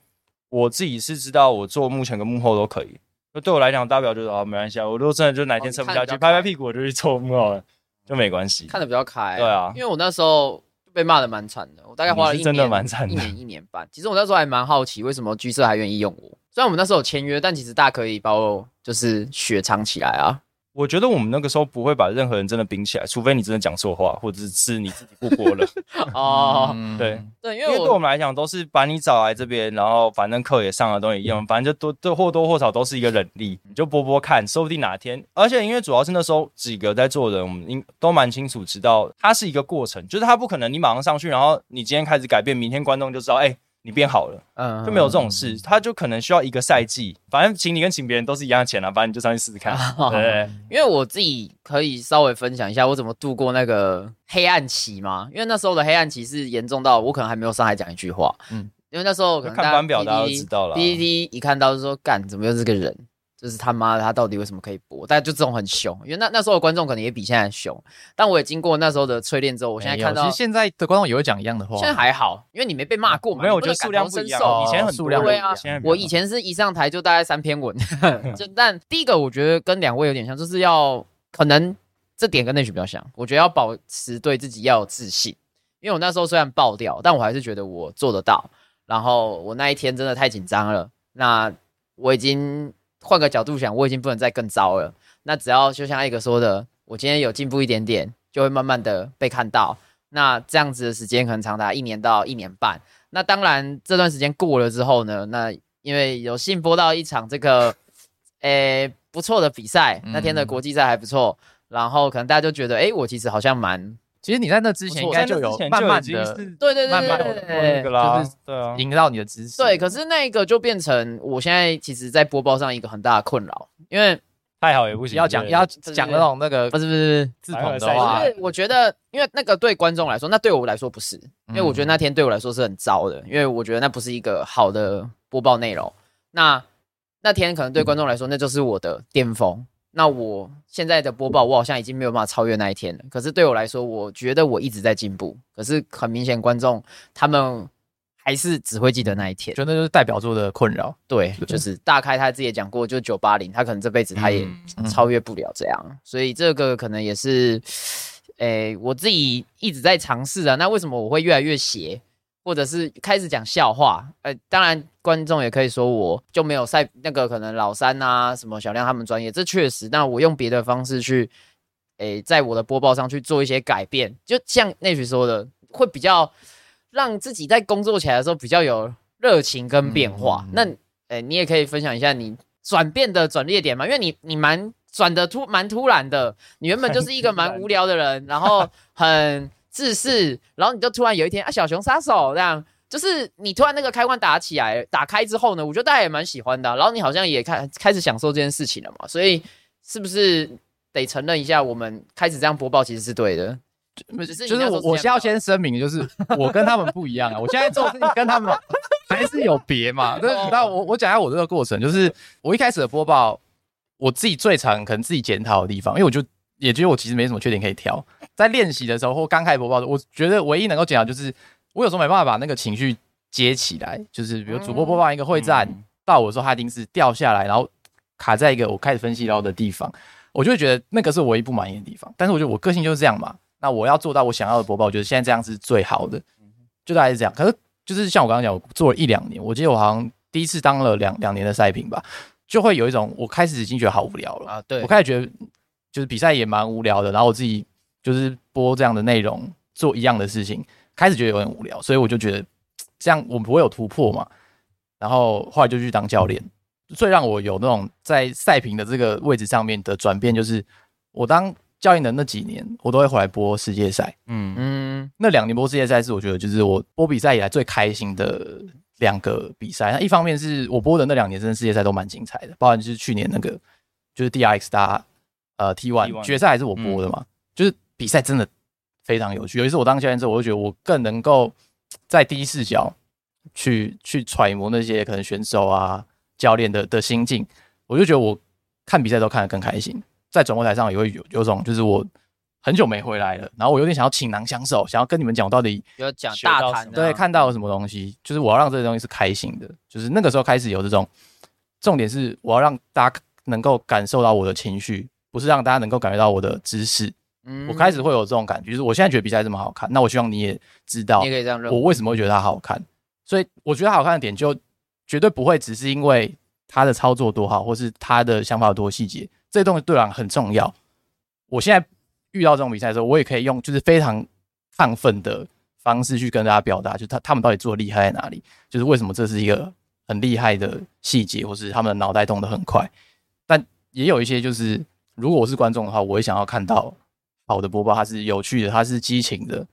我自己是知道，我做幕前跟幕后都可以。那对我来讲，大不了就是啊，没关系啊。我如果真的就哪天撑不下去，拍拍屁股我就去做幕后了，就没关系。看得比较开。对啊因为我那时候被骂的蛮惨的，我大概花了一年，真的蛮惨的一年一年半。其实我那时候还蛮好奇，为什么居社还愿意用我？虽然我们那时候有签约，但其实大家可以把我就是雪藏起来啊。我觉得我们那个时候不会把任何人真的冰起来，除非你真的讲错话，或者是你自己不播了。哦，嗯对，对，因因为对我们来讲，都是把你找来这边，然后反正课也上了，东西也用，反正就多多或多或少都是一个忍力，你就播播看，说不定哪天。而且因为主要是那时候几个在做的人，我们应都蛮清楚知道，它是一个过程，就是它不可能你马上上去，然后你今天开始改变，明天观众就知道，哎、你变好了，嗯就没有这种事，他就可能需要一个赛季。反正请你跟请别人都是一样的钱啊，反正你就上去试试看。对，因为我自己可以稍微分享一下我怎么度过那个黑暗期嘛。因为那时候的黑暗期是严重到我可能还没有上来讲一句话，嗯嗯，因为那时候可能看班表大家都知道了。滴滴一看到就说干，怎么又是这个人？就是他妈的，他到底为什么可以播？大家就这种很凶，因为那那时候的观众可能也比现在凶。但我也经过那时候的淬炼之后，我现在看到其实现在的观众也会讲一样的话，现在还好，因为你没被骂过嘛。没有，我觉得数量不一样。以前很数量对啊我以前是一上台就大概三篇文，就但第一个我觉得跟两位有点像，就是要可能这点跟内许比较像，我觉得要保持对自己要有自信，因为我那时候虽然爆掉，但我还是觉得我做得到。然后我那一天真的太紧张了，那我已经换个角度想，我已经不能再更糟了。那只要就像艾格说的，我今天有进步一点点，就会慢慢的被看到。那这样子的时间可能长达一年到一年半。那当然这段时间过了之后呢，那因为有幸播到一场这个，诶、不错的比赛，那天的国际赛还不错，然后可能大家就觉得，诶、我其实好像蛮，其实你在那之前应该就有慢慢的对对对慢慢对地对就是对啊，引到你的知识。对，可是那个就变成我现在其实，在播报上一个很大的困扰，因为太好也不行，要讲要讲那种那个不是不是自捧的反话我觉得因为那个对观众来说，那对我来说不是，因为我觉得那天对我来说是很糟的，因为我觉得那不是一个好的播报内容。那那天可能对观众来说，那就是我的巅峰。那我现在的播报，我好像已经没有办法超越那一天了。可是对我来说，我觉得我一直在进步。可是很明显，观众他们还是只会记得那一天。觉得那就是代表作的困扰。对，就是大开他自己也讲过，就九八零，他可能这辈子他也嗯超越不了这样。所以这个可能也是，诶、我自己一直在尝试啊。那为什么我会越来越邪，或者是开始讲笑话？呃，当然观众也可以说我就没有赛那个可能老三啊什么小亮他们专业，这确实。那我用别的方式去，诶、在我的播报上去做一些改变，就像那句说的，会比较让自己在工作起来的时候比较有热情跟变化。那诶、你也可以分享一下你转变的转捩点嘛，因为你你蛮转的突蛮突然的，你原本就是一个蛮无聊的人，然后很自视，然后你就突然有一天啊，小熊杀手这样。就是你突然那个开关打起来，打开之后呢，我觉得大家也蛮喜欢的啊、然后你好像也开开始享受这件事情了嘛，所以是不是得承认一下，我们开始这样播报其实是对的？就是我我先要先声明，就是我跟他们不一样啊，我现在做的事情跟他们 还是有别嘛。但是那我我讲一下我这个过程，就是我一开始的播报，我自己最常可能自己检讨的地方，因为我就也觉得我其实没什么缺点可以挑。在练习的时候或刚开始播报的，我觉得唯一能够讲的就是我有时候没办法把那个情绪接起来，就是比如主播播报一个会战、嗯到我的时候，它一定是掉下来，然后卡在一个我开始分析到的地方，我就会觉得那个是我唯一不满意的地方。但是我觉得我个性就是这样嘛，那我要做到我想要的播报，我觉得现在这样是最好的，就大概是这样。可是就是像我刚刚讲，我做了一两年，我记得我好像第一次当了两两年的赛评吧，就会有一种我开始已经觉得好无聊了。啊，对我开始觉得就是比赛也蛮无聊的，然后我自己就是播这样的内容，做一样的事情，开始觉得有点无聊，所以我就觉得这样我不会有突破嘛。然后后来就去当教练，最让我有那种在赛评的这个位置上面的转变，就是我当教练的那几年，我都会回来播世界赛。嗯嗯，那两年播世界赛是我觉得就是我播比赛以来最开心的两个比赛。那一方面是我播的那两年，真的世界赛都蛮精彩的，包含就是去年那个就是 DRX 打呃 T One 决赛还是我播的嘛，就是比赛真的非常有趣。有一次我当教练之后，我就觉得我更能够在第一视角去去揣摩那些可能选手啊教练的的心境，我就觉得我看比赛都看得更开心。在转播台上也会有有种就是我很久没回来了，然后我有点想要倾囊相授，想要跟你们讲我到底有讲大谈啊对看到了什么东西，就是我要让这些东西是开心的，就是那个时候开始有这种重点是我要让大家能够感受到我的情绪，不是让大家能够感觉到我的知识。嗯我开始会有这种感觉，就是我现在觉得比赛这么好看，那我希望你也知道你也可以这样认为，我为什么会觉得它好看。所以我觉得好看的点就绝对不会只是因为他的操作多好，或是他的想法有多细节，这东西对我很重要。我现在遇到这种比赛的时候，我也可以用就是非常亢奋的方式去跟大家表达，就他他们到底做的厉害在哪里，就是为什么这是一个很厉害的细节，或是他们的脑袋动得很快。但也有一些就是，如果我是观众的话，我也想要看到好的播报，它是有趣的，它是激情的，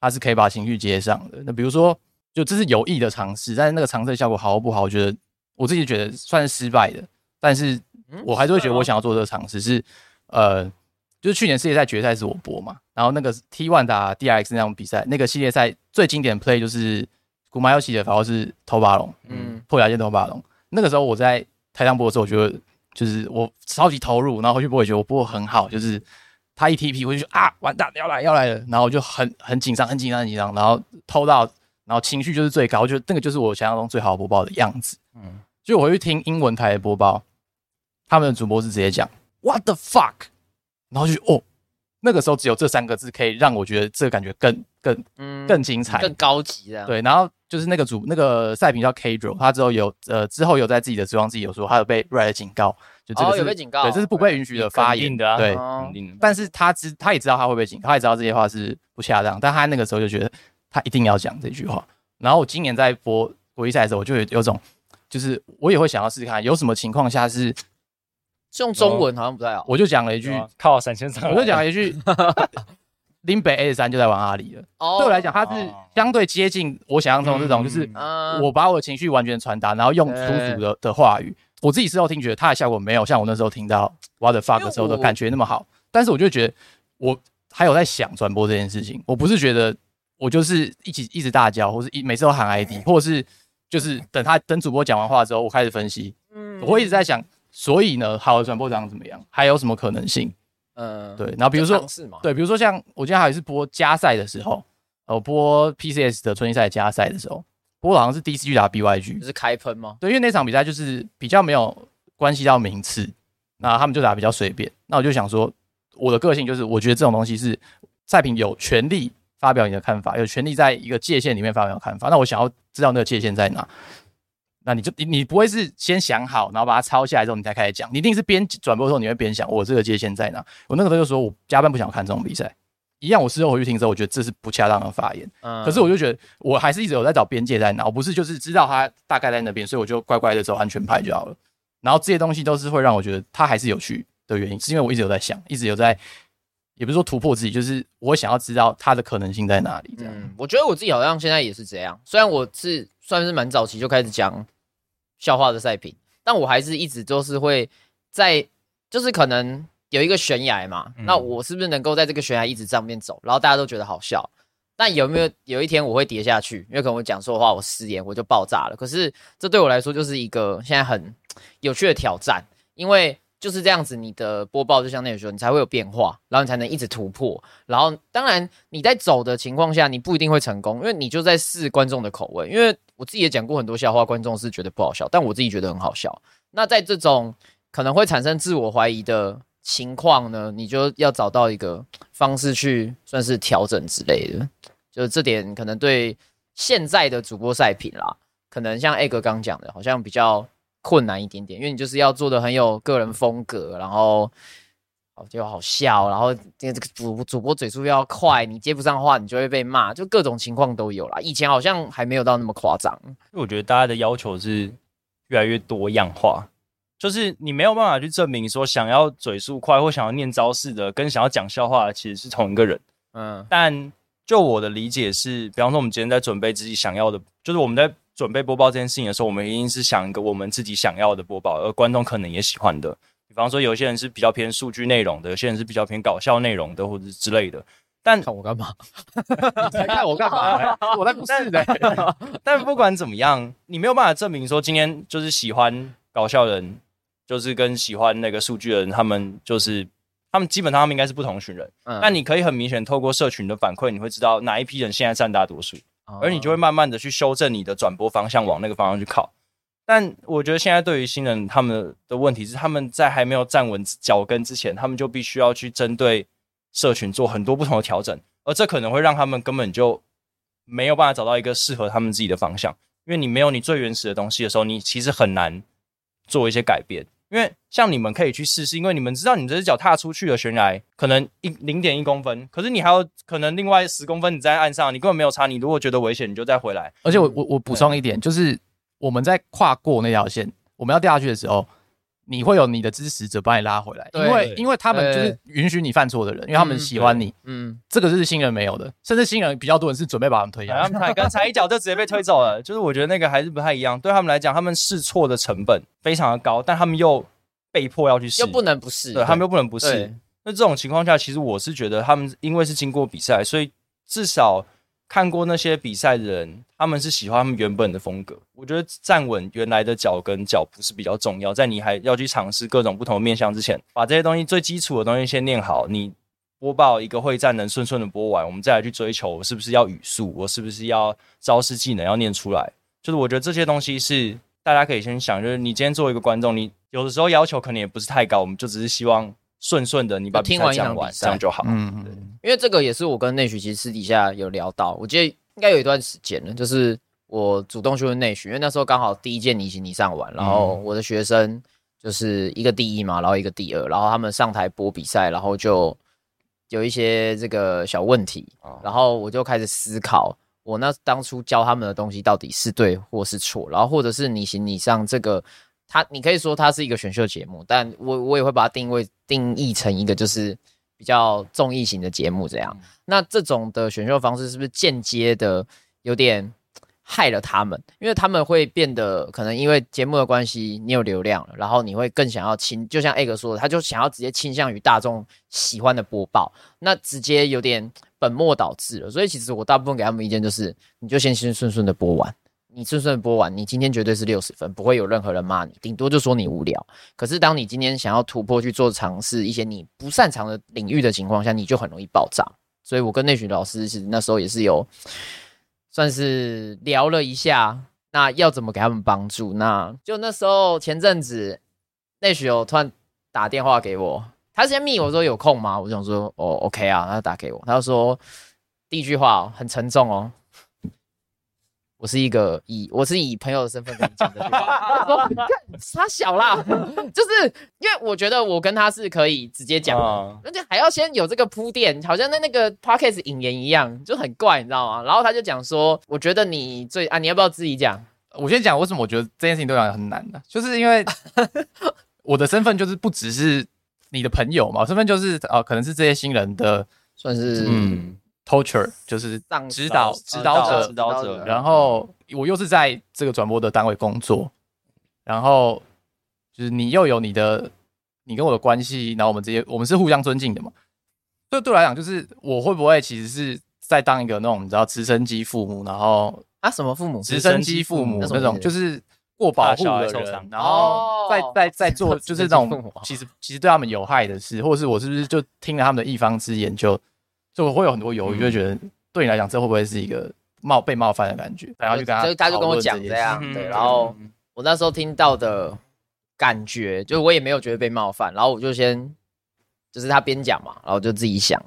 它是可以把情绪接上的。那比如说，就这是有意的尝试，但是那个尝试的效果好或不好，我觉得我自己觉得算是失败的，但是我还是会觉得我想要做这个尝试是，呃，就是去年世界赛决赛是我播嘛，然后那个 T One 打 DRX 那场比赛，那个系列赛最经典的 play 就是古马游戏的法号是头巴龙，嗯破牙剑头巴龙。那个时候我在台上播的时候，我觉得就是我超级投入，然后回去播也觉得我播的很好，就是他一 TP 我就觉得啊完蛋要来要来了，然后我就很很紧张很紧张很紧张，然后偷到，然后情绪就是最高，就那个就是我想象中最好播报的样子。嗯，就我去听英文台的播报，他们的主播是直接讲 What the fuck，然后就哦，那个时候只有这三个字可以让我觉得这个感觉更更嗯更精彩，更高级的。对，然后就是那个主那个赛评叫 K d r o 他之后有呃之后有在自己的职望自己有说他有被 Red 警告，就这个哦是、有被警告对，这是不被允许的发言的啊对。哦肯定的。但是他知他也知道他会被警告，他也知道这些话是不恰当，但他那个时候就觉得他一定要讲这句话。然后我今年在播国际赛的时候，我就有有种就是我也会想要试试看，有什么情况下是用中文好像不太好。我就讲了一句靠闪现上，我就讲了一句，林北 A 三就在玩阿里了。哦。对我来讲，它是哦。相对接近我想象中的这种，就是嗯我把我的情绪完全传达，然后用粗对俗的的话语。我自己事后听觉得它的效果没有像我那时候听到 What the fuck 的时候的感觉那么好，但是我就觉得我还有在想传播这件事情，我不是觉得我就是一起一直大叫，或是一每次都喊 ID，或者是就是等他等主播讲完话之后，我开始分析，嗯。我会一直在想所以呢，好的转播长怎么样？还有什么可能性？嗯，对，然后比如说，对，比如说像我今天还有一次播加赛的时候，呃播 PCS 的春季赛加赛的时候，播的好像是 DCG 打 BYG，就是开喷吗？对，因为那场比赛就是比较没有关系到名次，那他们就打比较随便。那我就想说，我的个性就是，我觉得这种东西是赛评有权利发表你的看法，有权利在一个界限里面发表看法。那我想要知道那个界限在哪，那你就你你不会是先想好，然后把它抄下来之后你才开始讲，你一定是边转播的时候你会边想我这个界限在哪。我那个时候就说我加班不想看这种比赛，一样我事后回去听之后，我觉得这是不恰当的发言。嗯，可是我就觉得，我还是一直有在找边界在哪，我不是就是知道他大概在那边，所以我就乖乖的走安全牌就好了。然后这些东西都是会让我觉得它还是有趣的原因，是因为我一直有在想，一直有在，也不是说突破自己，就是我想要知道它的可能性在哪里。这样，嗯，我觉得我自己好像现在也是这样，虽然我是算是蛮早期就开始讲笑话的赛品，但我还是一直都是会在，就是可能有一个悬崖嘛，嗯那我是不是能够在这个悬崖一直上面走，然后大家都觉得好笑？但有没有有一天我会跌下去？因为可能我讲错话，我失言，我就爆炸了。可是这对我来说就是一个现在很有趣的挑战，因为就是这样子，你的播报就像那个时候，你才会有变化，然后你才能一直突破。然后当然你在走的情况下，你不一定会成功，因为你就在试观众的口味。因为我自己也讲过很多笑话，观众是觉得不好笑，但我自己觉得很好笑。那在这种可能会产生自我怀疑的情况呢，你就要找到一个方式去算是调整之类的。就这点可能对现在的主播赛品啦，可能像 A 哥刚讲的，好像比较困难一点点，因为你就是要做的很有个人风格，然后哦就好笑，然后这个这个主主播嘴速要快，你接不上话，你就会被骂，就各种情况都有啦。以前好像还没有到那么夸张，因为我觉得大家的要求是越来越多样化，就是你没有办法去证明说想要嘴速快或想要念招式的，跟想要讲笑话的其实是同一个人。嗯但就我的理解是，比方说我们今天在准备自己想要的，就是我们在准备播报这件事情的时候，我们一定是想一个我们自己想要的播报，而观众可能也喜欢的。比方说，有些人是比较偏数据内容的，有些人是比较偏搞笑内容的，或者之类的。但看我干嘛？你才看我干嘛？我才不是的。但不管怎么样，你没有办法证明说今天就是喜欢搞笑的人，就是跟喜欢那个数据的人，他们就是他们基本上他们应该是不同群人。嗯但你可以很明显透过社群的反馈，你会知道哪一批人现在占大多数，而你就会慢慢的去修正你的转播方向，往那个方向去靠。但我觉得现在对于新人，他们的问题是他们在还没有站稳脚跟之前，他们就必须要去针对社群做很多不同的调整，而这可能会让他们根本就没有办法找到一个适合他们自己的方向，因为你没有你最原始的东西的时候，你其实很难做一些改变。因为像你们可以去试试，因为你们知道你这只脚踏出去的悬崖可能一零点一公分，可是你还有可能另外十公分你在岸上，你根本没有差。你如果觉得危险，你就再回来。而且我我我补充一点，就是我们在跨过那条线，我们要掉下去的时候，你会有你的支持者把你拉回来，因为因为他们就是允许你犯错的人，因为他们喜欢你，嗯，这个是新人没有的，甚至新人比较多人是准备把他们推下去。他们踩跟踩一脚就直接被推走了，就是我觉得那个还是不太一样。对他们来讲，他们试错的成本非常的高，但他们又被迫要去试，又不能不试，对他们又不能不试。那这种情况下，其实我是觉得他们因为是经过比赛，所以至少看过那些比赛的人，他们是喜欢他们原本的风格。我觉得站稳原来的脚跟脚步是比较重要，在你还要去尝试各种不同的面向之前，把这些东西最基础的东西先练好。你播报一个会战能顺顺的播完，我们再来去追求我是不是要语速，我是不是要招式技能要念出来。就是我觉得这些东西是大家可以先想，就是你今天作为一个观众，你有的时候要求可能也不是太高，我们就只是希望顺顺的你把比听完讲完，场比赛这样就好。嗯嗯，因为这个也是我跟内许其实私底下有聊到，我记得应该有一段时间了，就是我主动去问内许，因为那时候刚好第一届你行你上完，然后我的学生就是一个第一嘛，然后一个第二，然后他们上台播比赛，然后就有一些这个小问题，哦然后我就开始思考，我那当初教他们的东西到底是对或是错，然后或者是你行你上这个。它，你可以说它是一个选秀节目，但我我也会把它定位定义成一个就是比较综艺型的节目这样。那这种的选秀方式是不是间接的有点害了他们？因为他们会变得可能因为节目的关系，你有流量了，然后你会更想要倾，就像 egg 说的，他就想要直接倾向于大众喜欢的播报，那直接有点本末倒置了。所以其实我大部分给他们意见就是，你就先先顺顺的播完。你顺顺播完，你今天绝对是六十分，不会有任何人骂你，顶多就说你无聊。可是当你今天想要突破去做尝试一些你不擅长的领域的情况下，你就很容易爆炸。所以我跟内许老师其实那时候也是有算是聊了一下，那要怎么给他们帮助？那就那时候前阵子内许有突然打电话给我，他先密我说有空吗？我想说哦 OK 啊，他打给我，他就说第一句话哦很沉重哦。我是一个以我是以朋友的身份跟你讲这句话，我说 他小啦，就是因为我觉得我跟他是可以直接讲而且还要先有这个铺垫，好像在那个 podcast 引言一样，就很怪，你知道吗？然后他就讲说，我觉得你最啊，你要不要自己讲？我先讲为什么我觉得这件事情对我来讲很难的，就是因为 我的身份就是不只是你的朋友嘛，我身份就是呃，可能是这些新人的算是嗯，torture，就是指导指指导者指，导者，然后我又是在这个转播的单位工作，然后就是你又有你的你跟我的关系，然后我们这些我们是互相尊敬的嘛。所以对我来讲，就是我会不会其实是在当一个那种你知道直升机父母，然后啊什么父母？直升机父母那种，就是过保护的人，然后再哦再再做就是那种其实其实对他们有害的事，或者是我是不是就听了他们的一方之言就就会有很多犹豫，就会觉得对你来讲这会不会是一个冒被冒犯的感觉？然后就跟他就他就跟我讲这样，嗯对，然后我那时候听到的感觉，就我也没有觉得被冒犯，然后我就先就是他边讲嘛，然后我就自己想，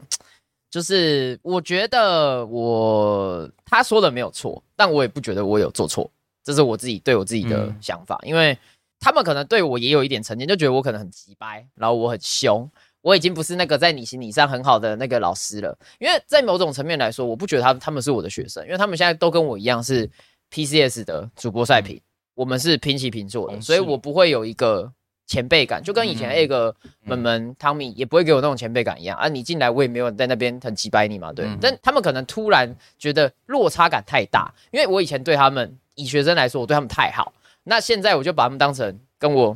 就是我觉得我他说的没有错，但我也不觉得我有做错，这是我自己对我自己的嗯。想法，因为他们可能对我也有一点成见，就觉得我可能很急掰，然后我很凶。我已经不是那个在你心理上很好的那个老师了，因为在某种层面来说，我不觉得他他们是我的学生，因为他们现在都跟我一样是 PCS 的主播赛品，我们是平起平坐的，所以我不会有一个前辈感，就跟以前嗯 A 个门门汤米也不会给我那种前辈感一样啊。你进来我也没有在那边很击败你嘛，对。嗯但他们可能突然觉得落差感太大，因为我以前对他们以学生来说，我对他们太好，那现在我就把他们当成跟我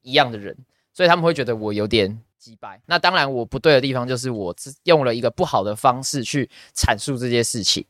一样的人，所以他们会觉得我有点击败。那当然，我不对的地方就是我用了一个不好的方式去阐述这件事情，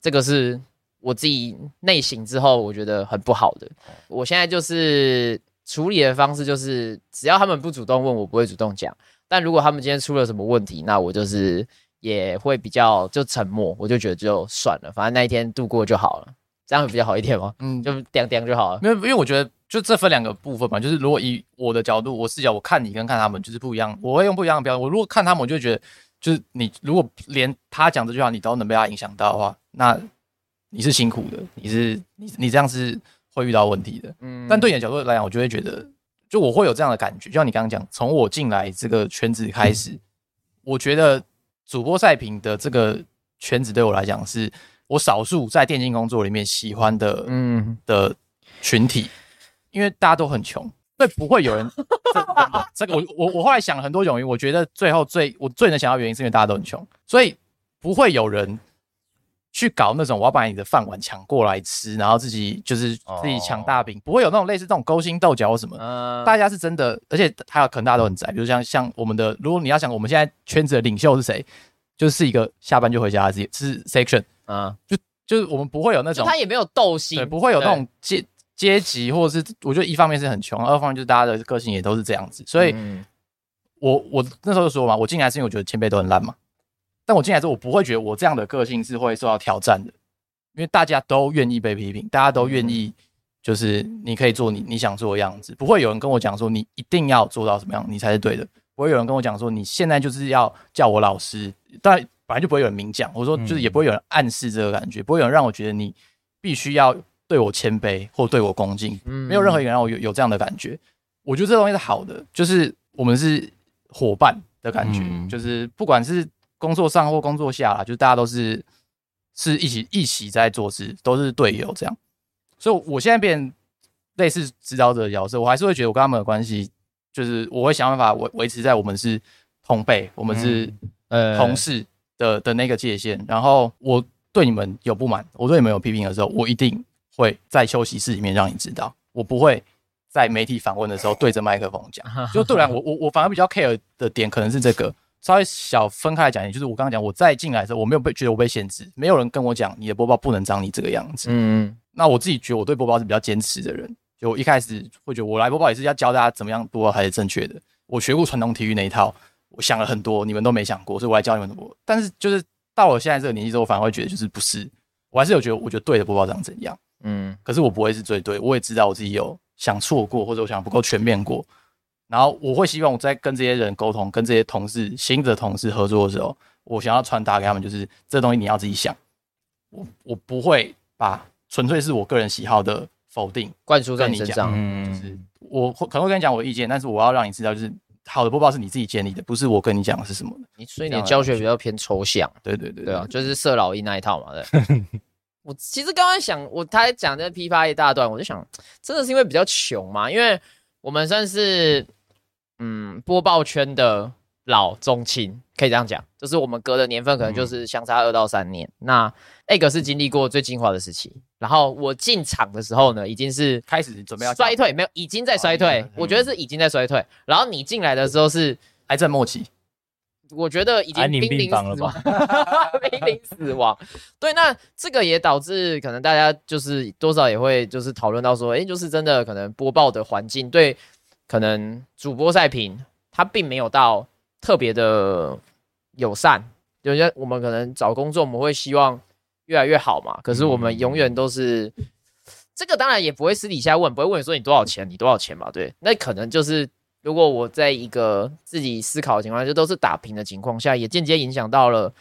这个是我自己内省之后我觉得很不好的。我现在就是处理的方式就是，只要他们不主动问我，不会主动讲。但如果他们今天出了什么问题，那我就是也会比较就沉默，我就觉得就算了，反正那一天度过就好了，这样会比较好一点吗？嗯，就掂掂就好了。没有，因为我觉得就这分两个部分嘛，就是如果以我的角度，我视角，我看你跟看他们就是不一样，我会用不一样的标准。我如果看他们，我就会觉得，就是你如果连他讲这句话你都能被他影响到的话，那你是辛苦的，你是你你这样是会遇到问题的。嗯但对你的角度来讲，我就会觉得，就我会有这样的感觉，就像你刚刚讲，从我进来这个圈子开始，我觉得主播赛评的这个圈子对我来讲，是我少数在电竞工作里面喜欢的嗯，的群体，因为大家都很穷，所以不会有人 这这个我我我后来想了很多种原因，我觉得最后最我最能想到原因是因为大家都很穷，所以不会有人去搞那种我要把你的饭碗抢过来吃，然后自己就是自己抢大饼，不会有那种类似这种勾心斗角或什么。呃，大家是真的，而且还有可能大家都很宅，比如像像我们的，如果你要想我们现在圈子的领袖是谁，就是一个下班就回家的是是 section，嗯，就就是我们不会有那种他也没有斗心，对，不会有那种阶阶级，或者是我觉得一方面是很穷，二方面就是大家的个性也都是这样子，所以嗯。我我那时候就说嘛，我进来是因为我觉得前辈都很烂嘛，但我进来之后，我不会觉得我这样的个性是会受到挑战的，因为大家都愿意被批评，大家都愿意就是你可以做你你想做的样子，不会有人跟我讲说你一定要做到什么样你才是对的，不会有人跟我讲说你现在就是要叫我老师，当然本来就不会有人明讲，我说就是也不会有人暗示这个感觉，不会有人让我觉得你必须要对我谦卑或对我恭敬，嗯没有任何一个人让我有有这样的感觉。我觉得这东西是好的，就是我们是伙伴的感觉，嗯就是不管是工作上或工作下啦，就是大家都是是一起一起在做事，都是队友这样。所以我现在变类似指导者的角色，我还是会觉得我跟他们的关系，就是我会想办法维维持在我们是同辈，我们是呃同事的的那个界限。然后我对你们有不满，我对你们有批评的时候，我一定会在休息室里面让你知道，我不会在媒体访问的时候对着麦克风讲。就对然，我我我反而比较 care 的点可能是这个。稍微小分开来讲，也就是我刚刚讲，我再进来的时候，我没有被觉得我被限制，没有人跟我讲你的播报不能长你这个样子。嗯那我自己觉得我对播报是比较坚持的人，就我一开始会觉得我来播报也是要教大家怎么样播报才是正确的。我学过传统体育那一套，我想了很多，你们都没想过，所以我来教你们怎么。但是就是到我现在这个年纪之后，我反而会觉得就是不是，我还是有觉得我觉得对的播报长怎样，嗯，可是我不会是最对，我也知道我自己有想错过，或者我想不够全面过。然后我会希望我在跟这些人沟通，跟这些同事新的同事合作的时候，我想要传达给他们就是这东西你要自己想，我我不会把纯粹是我个人喜好的否定灌输在你身上，嗯，就是我会可能会跟你讲我的意见，但是我要让你知道，就是好的播报是你自己建立的，不是我跟你讲的是什么的。你所以你的教学比较偏抽象，对对对对啊，就是色老一那一套嘛，对。我其实刚刚想，我他讲这批发一大段，我就想，真的是因为比较穷嘛，因为我们算是嗯播报圈的老中青，可以这样讲，就是我们隔的年份可能就是相差二到三年。那 egg 是经历过最精华的时期，然后我进场的时候呢，已经是开始准备要衰退，没有，已经在衰退哦，我觉得是已经在衰退。然后你进来的时候是。癌症末期，我觉得已经濒临死亡，濒临死亡。对，那这个也导致可能大家就是多少也会就是讨论到说，诶，就是真的可能播报的环境对可能主播赛评它并没有到特别的友善。有些我们可能找工作，我们会希望越来越好嘛，可是我们永远都是。这个当然也不会私底下问，不会问你说你多少钱，你多少钱嘛？对，那可能就是如果我在一个自己思考的情况下，就都是打平的情况下，也间接影响到了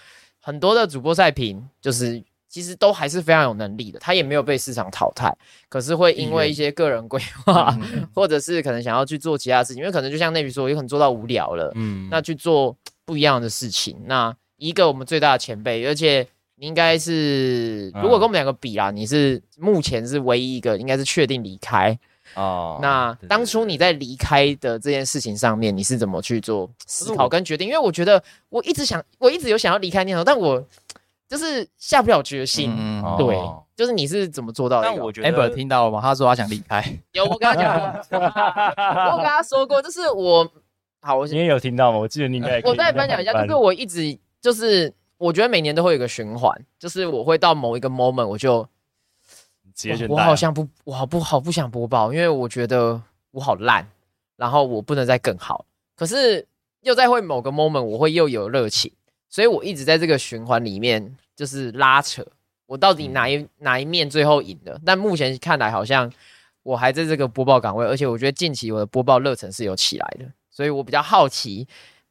很多的主播赛评，就是其实都还是非常有能力的，他也没有被市场淘汰，可是会因为一些个人规划，或者是可能想要去做其他事情，因为可能就像那比说，有可能做到无聊了，嗯，那去做不一样的事情。那一个我们最大的前辈，而且你应该是，如果跟我们两个比啦，你是目前是唯一一个应该是确定离开。哦那当初你在离开的这件事情上面，你是怎么去做思考跟决定？因为我觉得我一直想，我一直有想要离开念头，但我就是下不了决心。嗯哦对，就是你是怎么做到的？但我觉得 Amber 听到了吗？他说他想离开，有我跟他讲过，我有跟他说过，就是我好，我你也有听到吗？我记得你应该可以我再分享一下，就是我一直就是我觉得每年都会有一个循环，就是我会到某一个 moment 我就直接选我好像不，我好不好不想播报，因为我觉得我好烂，然后我不能再更好。可是又在会某个 moment 我会又有热情，所以我一直在这个循环里面就是拉扯，我到底哪一、哪一面最后赢了？但目前看来好像我还在这个播报岗位，而且我觉得近期我的播报热忱是有起来的，所以我比较好奇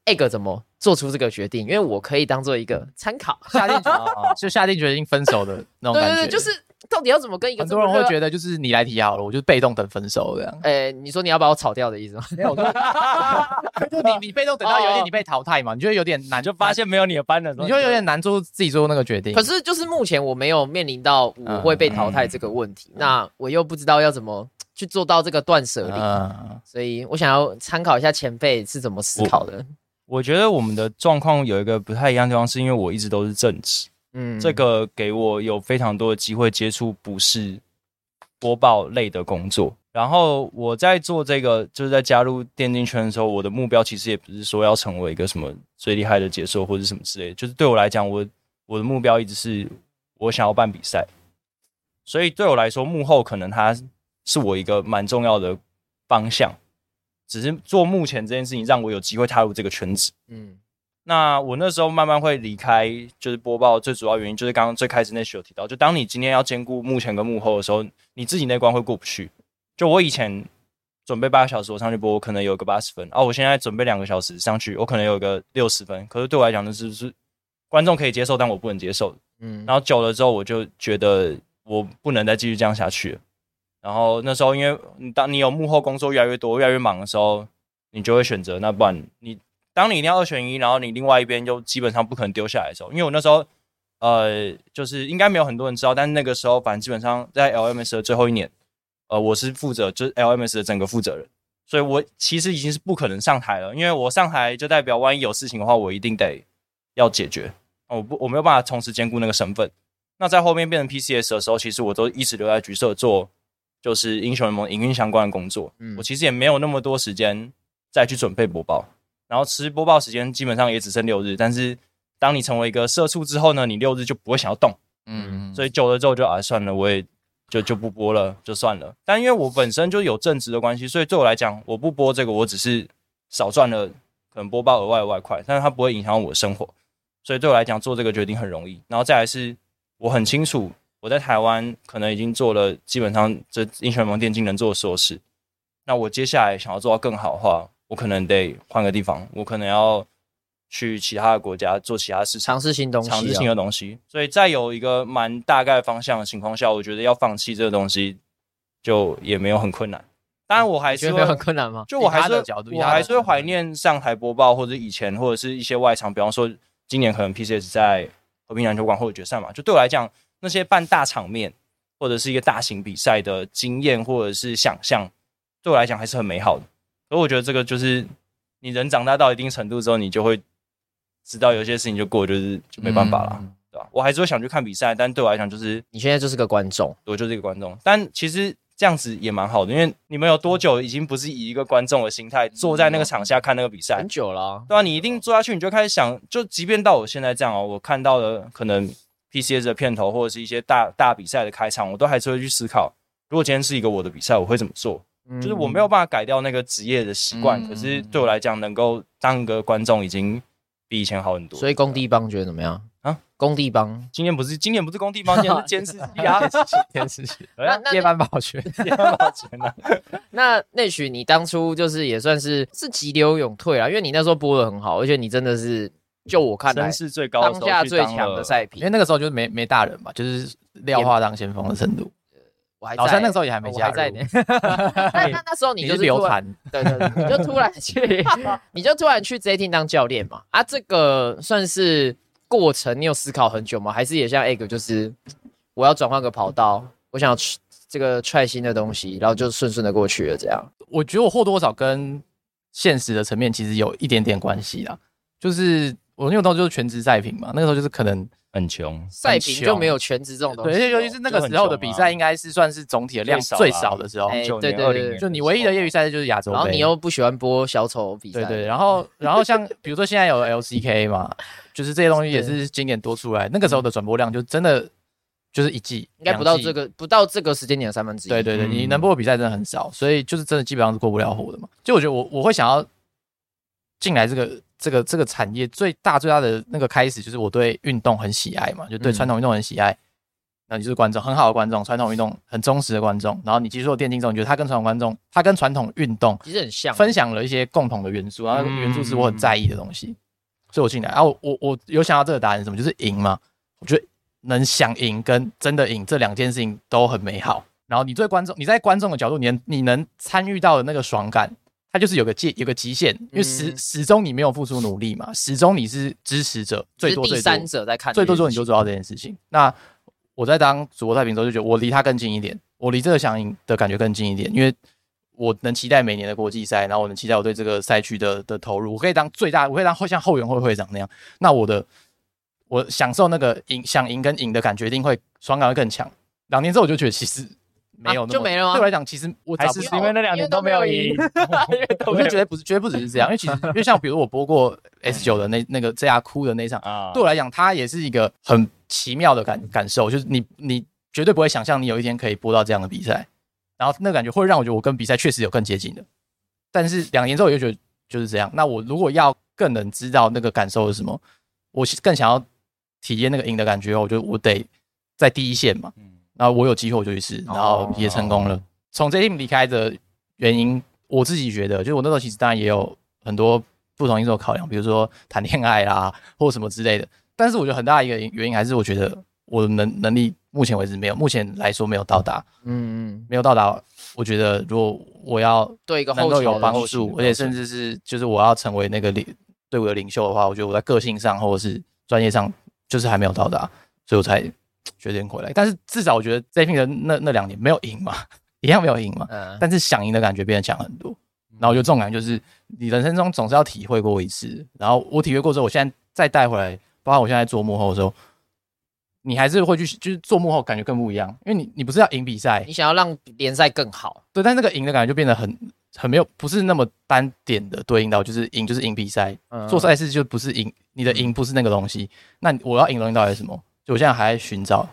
egg 怎么做出这个决定，因为我可以当做一个参考。下定决 就下定决心分手的那种感觉。对对对，就是到底要怎么跟一个很多人会觉得，就是你来提好了，我就被动等分手这样。呃，你说你要把我炒掉的意思吗？没有，就你你被动等到有一天你被淘汰嘛，你就会有点难，就发现没有你的班了，你就有点难做自己做那个决定。可是就是目前我没有面临到我会被淘汰这个问题，那我又不知道要怎么去做到这个断舍离，嗯，所以我想要参考一下前辈是怎么思考的。我觉得我们的状况有一个不太一样的地方，是因为我一直都是正职，嗯，这个给我有非常多的机会接触不是播报类的工作。然后我在做这个，就是在加入电竞圈的时候，我的目标其实也不是说要成为一个什么最厉害的解说或者什么之类的，就是对我来讲，我我的目标一直是我想要办比赛，所以对我来说，幕后可能它是我一个蛮重要的方向。只是做目前这件事情，让我有机会踏入这个圈子。嗯那我那时候慢慢会离开，就是播报最主要原因就是刚刚最开始那时有提到，就当你今天要兼顾幕前跟幕后的时候，你自己那关会过不去。就我以前准备八个小时，我上去播，我可能有个八十分，哦，我现在准备两个小时上去，我可能有个六十分。可是对我来讲，那是是观众可以接受，但我不能接受。嗯，然后久了之后，我就觉得我不能再继续这样下去了。然后那时候，因为你当你有幕后工作越来越多、越来越忙的时候，你就会选择那不然你当你一定要二选一，然后你另外一边就基本上不可能丢下来的时候，因为我那时候呃，就是应该没有很多人知道，但是那个时候反正基本上在 LMS 的最后一年，呃，我是负责就是 LMS 的整个负责人，所以我其实已经是不可能上台了，因为我上台就代表万一有事情的话，我一定得要解决。哦我不我没有办法同时兼顾那个身份。那在后面变成 PCS 的时候，其实我都一直留在局社做，就是英雄联盟营运相关的工作。嗯我其实也没有那么多时间再去准备播报，然后其实播报时间基本上也只剩六日。但是当你成为一个社畜之后呢，你六日就不会想要动，嗯，所以久了之后就啊算了，我也就就不播了，就算了。但因为我本身就有正职的关系，所以对我来讲，我不播这个，我只是少赚了可能播报额外的外快，但是它不会影响我的生活，所以对我来讲做这个决定很容易。然后再来是，我很清楚我在台湾可能已经做了基本上这英雄联盟电竞能做的所有事，那我接下来想要做到更好的话，我可能得换个地方，我可能要去其他的国家做其他事情。尝试新东西、啊，尝试新的东西。所以在有一个蛮大概方向的情况下，我觉得要放弃这个东西，就也没有很困难。当然，我还是得很困难吗？就我还是我还是会怀念上台播报或者以前或者是一些外场，比方说今年可能 PCS 在和平篮球馆或者决赛嘛，就对我来讲，那些办大场面或者是一个大型比赛的经验或者是想象，对我来讲还是很美好的。所以我觉得这个就是你人长大到一定程度之后，你就会知道有些事情就过，就是就没办法了，嗯对吧？我还是会想去看比赛，但对我来讲就是你现在就是个观众，我就是一个观众，但其实这样子也蛮好的，因为你们有多久已经不是以一个观众的心态坐在那个场下看那个比赛很，久了啊、对啊，你一定坐下去，你就开始想，就即便到我现在这样哦，我看到的可能 PCS 的片头或者是一些大大比赛的开场，我都还是会去思考，如果今天是一个我的比赛，我会怎么做？嗯就是我没有办法改掉那个职业的习惯，嗯可是对我来讲，能够当一个观众已经比以前好很多。所以工地帮觉得怎么样啊？工地帮 今年不是今年不是工地帮，今年是监视器啊，电视剧，对啊那夜班保全，也蛮抱歉的。那那许你当初就是也算是是急流勇退啊，因为你那时候播的很好，而且你真的是就我看来是最高的当下最强的赛品因为，那个时候就是没没大人嘛，就是廖化当先锋的程度。我还在老三那个时候也还没加入，我还在呢。那 那那时候你你就是是突然流传，对对对，你就突然去，你就突然去 J Team 当教练嘛？啊，这个算是过程，你有思考很久吗？还是也像 Egg，就是我要转换个跑道，我想要去这个踹新的东西，然后就顺顺的过去了，这样。我觉得我或多或少跟现实的层面其实有一点点关系啦。就是我那个时候就是全职赛评嘛，那个时候就是可能很穷，赛评就没有全职这种东，西，对尤其是那个时候的比赛，应该是算是总体的量最少最少的时候。对对对就你唯一的业余赛事就是亚洲杯，然后你又不喜欢播小丑比赛，对对，然后然后像比如说现在有 LCK 嘛，就是这些东西也是今年多出来，那个时候的转播量就真的就是一季，应该不到这。个不到这个时间点的三分之一。对对对，嗯你能播的比赛真的很少，所以就是真的基本上是过不了火的嘛。就我觉得我我会想要进来这个这个这个产业最大最大的那个开始，就是我对运动很喜爱嘛，就对嗯传统运动很喜爱。那你就是观众，很好的观众，传统运动很忠实的观众。然后你接触了电竞之后，你觉得他跟传统观众，他跟传统运动其实很像，分享了一些共同的元素，然后那个元素是我很在意的东西，所以我进来。然后我我有想到这个答案是什么，就是赢嘛。我觉得能想赢跟真的赢这两件事情都很美好。然后你对观众，你在观众的角度，你能你能参与到的那个爽感，它就是有个界有个极限，因为始嗯始终你没有付出努力嘛，始终你是支持者，最多最三者在看最多这件事情，最多你就做到这件事情。那我在当主播太平之后，就觉得我离他更近一点，我离这个想赢的感觉更近一点，因为我能期待每年的国际赛，然后我能期待我对这个赛区的的投入，我可以当最大，我可以当会像后援会会长那样，那我的我享受那个赢想赢跟赢的感觉，一定会爽感会更强。两年之后我就觉得其实没有那么、啊就没了吗对我来讲，其实我还是因为那两年都没有赢，我就觉得不是，绝对不只是这样，因为其实 因为像比如我播过 S 九的那那个 JR 哭的那一场，啊对我来讲，它也是一个很奇妙的感感受，就是你你绝对不会想象你有一天可以播到这样的比赛，然后那个感觉会让我觉得我跟比赛确实有更接近的。但是两年之后我就觉得就是这样。那我如果要更能知道那个感受是什么，我更想要体验那个赢的感觉，我觉得我得在第一线嘛。然后我有机会我就去试，然后也成功了。从 J Team 离开的原因，我自己觉得，就是我那时候其实当然也有很多不同因素考量，比如说谈恋爱啦，或什么之类的。但是我觉得很大一个原因还是我觉得我的能能力目前为止没有，目前来说没有到达，嗯嗯，没有到达。我觉得如果我要对一个后能够有帮助，而且甚至是就是我要成为那个领队伍的领袖的话，我觉得我在个性上或者是专业上就是还没有到达，所以我才决定回来。但是至少我觉得 J P 的那那两年没有赢嘛，一样没有赢嘛，嗯，但是想赢的感觉变得强很多。然后我觉得这种感觉就是你人生中总是要体会过一次，然后我体会过之后，我现在再带回来，包括我现在做幕后的时候，你还是会去就是做幕后感觉更不一样，因为你你不是要赢比赛你，想要让联赛更好，对，但那个赢的感觉就变得很很没有，不是那么单点的对应到，就是赢就是赢比赛，嗯做赛事就不是赢，你的赢不是那个东西。那我要赢的东西到底是什么？就我现在还在寻找，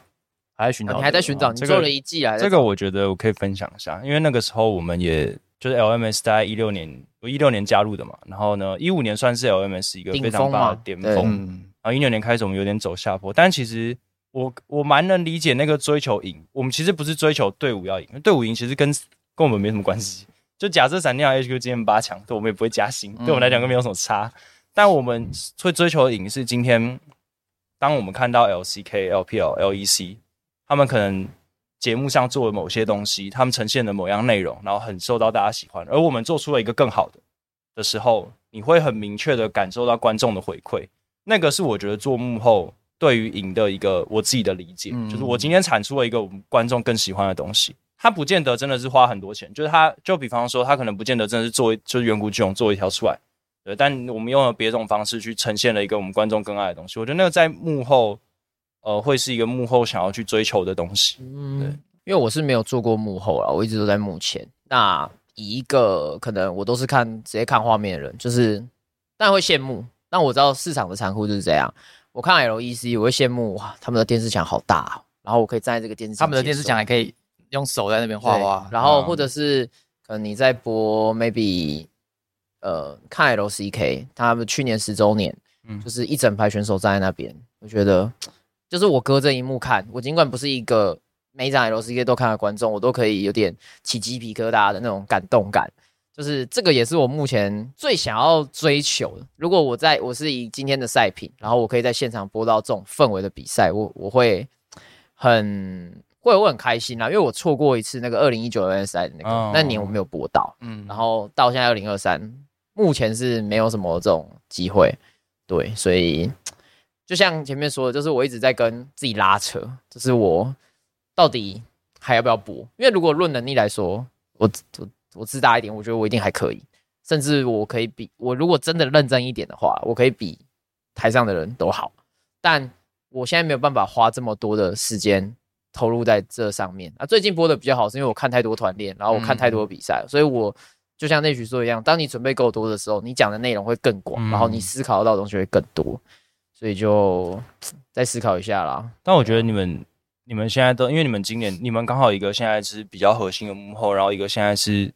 还在寻找，你还在寻找，你这个做了一季啊，这个我觉得我可以分享一下，因为那个时候我们也就是 LMS 大概一六年，我一六年加入的嘛，然后呢，一五年算是 LMS 一个非常大的巅对峰，嗯，然后一六年开始我们有点走下坡，但其实我我蛮能理解那个追求赢，我们其实不是追求队伍要赢，队伍赢其实跟跟我们没什么关系。就假设闪电侠 HQ 今天八强，对我们也不会加薪，对我们来讲都没有什么差。但我们会追求的赢是今天，当我们看到 LCK、LPL、LEC 他们可能节目上做了某些东西，他们呈现的某样内容，然后很受到大家喜欢，而我们做出了一个更好的的时候，你会很明确的感受到观众的回馈。那个是我觉得做幕后对于赢的一个我自己的理解，嗯就是我今天产出了一个我们观众更喜欢的东西。他不见得真的是花很多钱，就是他就比方说，他可能不见得真的是做就是远古巨龙做一条出来，对，但我们用了别种方式去呈现了一个我们观众更爱的东西。我觉得那个在幕后，呃，会是一个幕后想要去追求的东西。嗯，对因为我是没有做过幕后啦，我一直都在幕前。那以一个可能我都是看直接看画面的人，就是当然会羡慕，但我知道市场的残酷就是这样。我看 LEC，我会羡慕哇，他们的电视墙好大、哦，然后我可以站在这个电视前他们的电视墙还可以用手在那边画对画，嗯然后或者是可能你在播 maybe 呃看 LCK，他们去年十周年，嗯就是一整排选手站在那边，我觉得就是我隔着荧幕看，我尽管不是一个每一场 LCK 都看的观众，我都可以有点起鸡皮疙瘩的那种感动感。就是这个也是我目前最想要追求的。如果我在我是以今天的赛品，然后我可以在现场播到这种氛围的比赛，我我会很会我很开心啦，因为我错过一次那个二零一九 N 赛的那个、哦那年我没有播到，嗯，然后到现在二零二三，目前是没有什么这种机会，对，所以就像前面说的，就是我一直在跟自己拉扯，就是我到底还要不要播？因为如果论能力来说，我我我自大一点，我觉得我一定还可以，甚至我可以比我如果真的认真一点的话，我可以比台上的人都好，但我现在没有办法花这么多的时间投入在这上面啊。最近播的比较好，是因为我看太多团练，然后我看太多比赛，所以我就像那许说一样，当你准备够多的时候，你讲的内容会更广，嗯然后你思考到的东西会更多，所以就再思考一下啦。但我觉得你们你们现在都，因为你们今年你们刚好一个现在是比较核心的幕后，然后一个现在是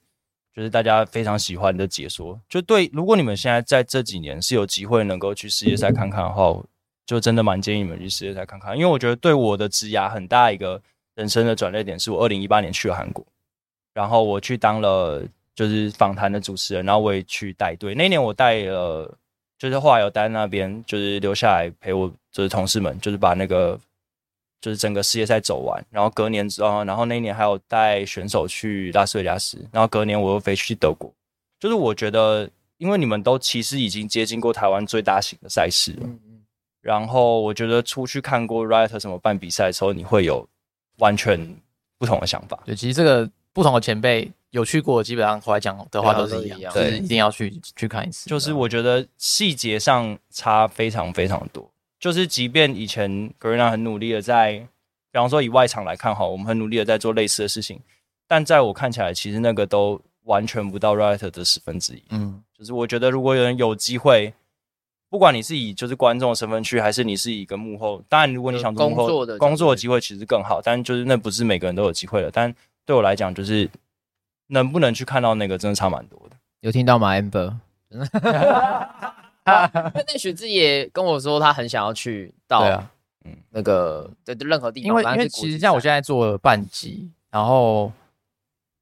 就是大家非常喜欢的解说。就对，如果你们现在在这几年是有机会能够去世界赛看看的话，我就真的蛮建议你们去世界赛看看，因为我觉得对我的职涯很大一个人生的转捩点，是我二零一八年去了韩国，然后我去当了就是访谈的主持人，然后我也去带队。那一年我带了，就是后来有待在那边，就是留下来陪我，就是同事们，就是把那个就是整个世界赛走完。然后隔年之后，然后那一年还有带选手去拉斯维加斯，然后隔年我又飞去德国。就是我觉得，因为你们都其实已经接近过台湾最大型的赛事了，嗯嗯，然后我觉得出去看过 Riot 什么办比赛的时候，你会有完全不同的想法。对，其实这个不同的前辈有去过，基本上回来讲的话都是一样，都一样就是一定要去去看一次。就是我觉得细节上差非常非常多。就是即便以前 Garena 很努力的在，比方说以外场来看哈，我们很努力的在做类似的事情，但在我看起来，其实那个都完全不到 Riot 的十分之一。嗯，就是我觉得如果有人有机会，不管你是以就是观众的身份去，还是你是以一个幕后，当然如果你想做幕后工作的工作的机会其实更好，但就是那不是每个人都有机会的。但对我来讲，就是能不能去看到那个，真的差蛮多的。有听到吗？Amber，那内许自己也跟我说，他很想要去到对啊，那个对任何地方，因为因为其实像我赛现在做了半级，然后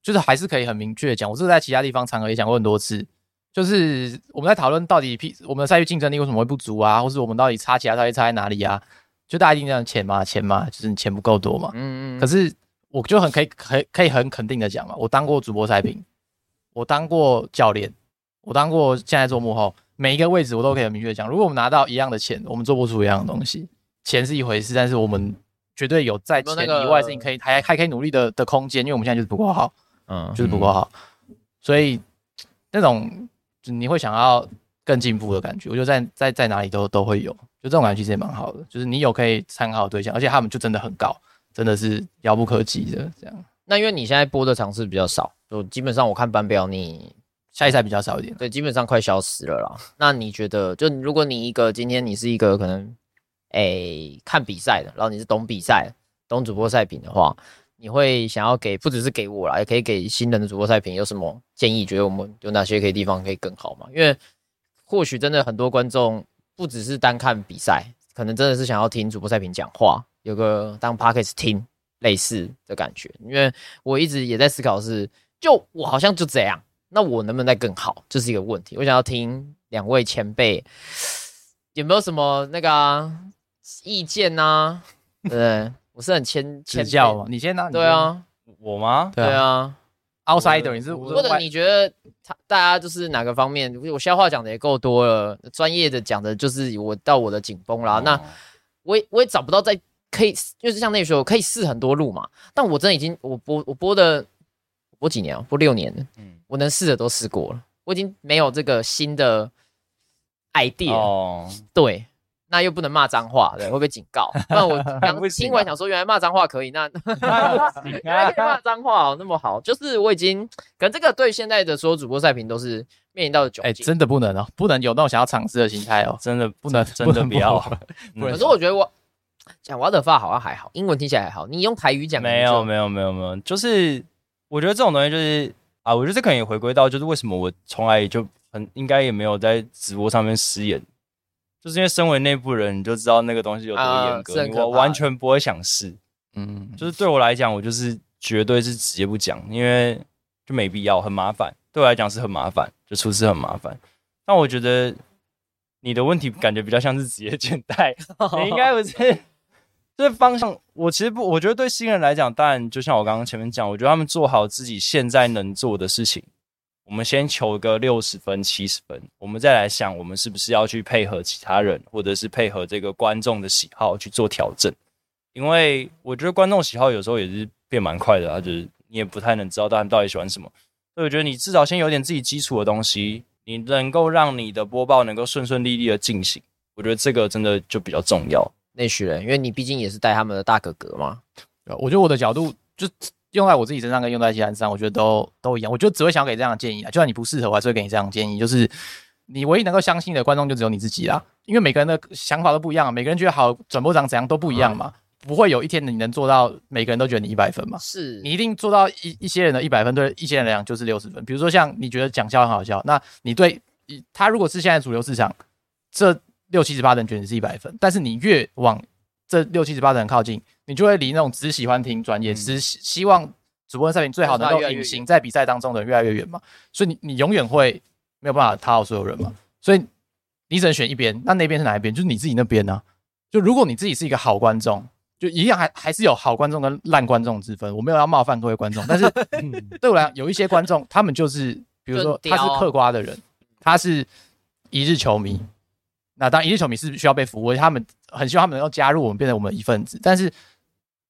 就是还是可以很明确的讲，我这个在其他地方场合也讲过很多次，就是我们在讨论到底 P 我们的赛区竞争力为什么会不足啊，或是我们到底差其他赛区差在哪里啊？就大家一定讲钱嘛，钱嘛，就是你钱不够多嘛。嗯嗯，可是我就很可以可以可以很肯定的讲嘛，我当过主播赛评，我当过教练，我当过现在做幕后，每一个位置我都可以很明确的讲，如果我们拿到一样的钱，我们做不出一样的东西。钱是一回事，但是我们绝对有在钱以外的事情可以还还可以努力的的空间，因为我们现在就是不够好，嗯就是不够好，所以那种就你会想要更进步的感觉，我觉得在在在哪里都都会有，就这种感觉其实也蛮好的，就是你有可以参考的对象，而且他们就真的很高，真的是遥不可及的这样。那因为你现在播的场次比较少，就基本上我看班表你下一赛比较少一点，对基本上快消失了啦。那你觉得，就如果你一个今天你是一个可能诶看比赛的，然后你是懂比赛，懂主播赛评的话，你会想要给不只是给我啦，也可以给新人的主播赛评有什么建议？觉得我们有哪些可以地方可以更好吗？因为或许真的很多观众不只是单看比赛，可能真的是想要听主播赛评讲话，有个当 podcast 听类似的感觉。因为我一直也在思考是，就我好像就这样，那我能不能再更好，这是一个问题。我想要听两位前辈有没有什么那个啊、意见呢、对不对？我是很谦谦教嘛，你先拿。对，啊，我吗？对啊，，outsider，你是或者你觉得他大家就是哪个方面，我消化讲的也够多了，专业的讲的就是我到我的紧绷啦。那哦我也我也找不到在可以，就是像那时候可以试很多路嘛。但我真的已经我播我播的我播几年啊？播六年了，嗯我能试的都试过了，我已经没有这个新的 idea。哦，对，那又不能骂脏话，对，会被警告。那我 刚听完想说，原来骂脏话可以，那 原来可以骂脏话哦，那么好，就是我已经可能这个对现在的所有主播赛评都是面临到的窘哎，境。真的不能哦，不能有那种想要尝试的心态哦，真的不能真的不要。可是我觉得我讲瓦德发好像还好，英文听起来还好。你用台语讲没有没有没有没有，就是我觉得这种东西就是啊，我觉得这可能也回归到就是为什么我从来就很应该也没有在直播上面失言，就是因为身为内部人，你就知道那个东西有多严格，我完全不会想试。嗯，就是对我来讲，我就是绝对是直接不讲，因为就没必要，很麻烦。对我来讲是很麻烦，就出事很麻烦。但我觉得你的问题感觉比较像是职业倦怠，你应该不是。这方向，我其实不，我觉得对新人来讲，当然就像我刚刚前面讲，我觉得他们做好自己现在能做的事情，我们先求个六十分、七十分，我们再来想，我们是不是要去配合其他人，或者是配合这个观众的喜好去做调整。因为我觉得观众喜好有时候也是变蛮快的啊，就是你也不太能知道他们到底喜欢什么，所以我觉得你至少先有点自己基础的东西，你能够让你的播报能够顺顺利利的进行，我觉得这个真的就比较重要。内许人，因为你毕竟也是带他们的大哥哥嘛。我觉得我的角度就用在我自己身上跟用在其他人身上，我觉得都都一样。我就只会想给这样的建议啊，就算你不适合，我还是会给你这样的建议。就是你唯一能够相信的观众就只有你自己啦，因为每个人的想法都不一样，每个人觉得好转播长怎样都不一样嘛，不会有一天你能做到每个人都觉得你一百分嘛。是你一定做到一一些人的一百分，对一些人来讲就是六十分。比如说像你觉得讲笑很好笑，那你对一他如果是现在主流市场，这六七十八的人觉得你是一百分，但是你越往这六七十八的人靠近，你就会离那种只喜欢听专业、只希希望主播赛评最好能够隐形在比赛当中的人越来越远嘛。所以你你永远会没有办法讨好所有人嘛。所以你只能选一边，那那边是哪一边？就是你自己那边呢、就如果你自己是一个好观众，就一样还还是有好观众跟烂观众之分。我没有要冒犯各位观众，但是 对我来讲，有一些观众他们就是，比如说他是嗑瓜的人，他是一日球迷，那当然一日球迷是需要被服务，他们很希望他们能够加入我们，变成我们的一份子。但是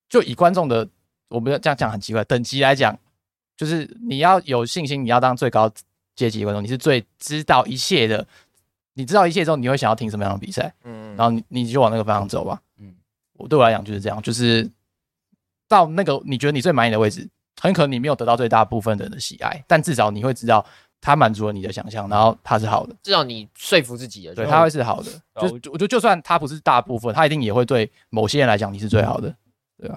就以观众的，我们这样讲很奇怪，等级来讲，就是你要有信心，你要当最高阶级的观众，你是最知道一切的。你知道一切之后，你会想要听什么样的比赛？嗯，然后你你就往那个方向走吧。嗯嗯，我对我来讲就是这样，就是到那个你觉得你最满意的位置，很可能你没有得到最大部分的人的喜爱，但至少你会知道它满足了你的想象，然后它是好的，至少你说服自己了，对，就它会是好的。哦就就我觉得就算它不是大部分，它一定也会对某些人来讲你是最好的。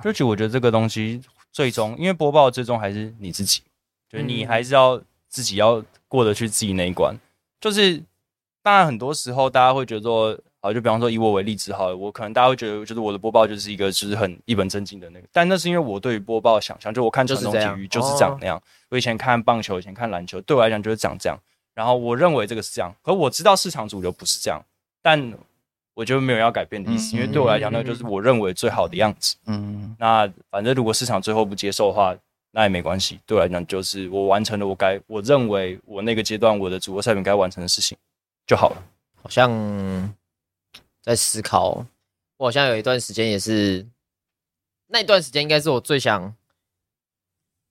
就其实我觉得这个东西最终，因为播报最终还是你自己，就是你嗯还是要自己要过得去自己那一关。就是当然很多时候大家会觉得说，好，就比方说以我为例子好了，我可能大家会觉得，就是我的播报就是一个就是很一本正经的那个，但那是因为我对于播报的想象，就我看这样体育就是长那样。我以前看棒球，以前看篮球，对我来讲就是长这样。然后我认为这个是这样，可我知道市场主流不是这样，但我就没有要改变的意思，嗯因为对我来讲，那就是我认为最好的样子。嗯，那反正如果市场最后不接受的话，那也没关系。对我来讲，就是我完成了我该我认为我那个阶段我的主播赛品该完成的事情就好了。好像在思考，我好像有一段时间也是，那一段时间应该是我最想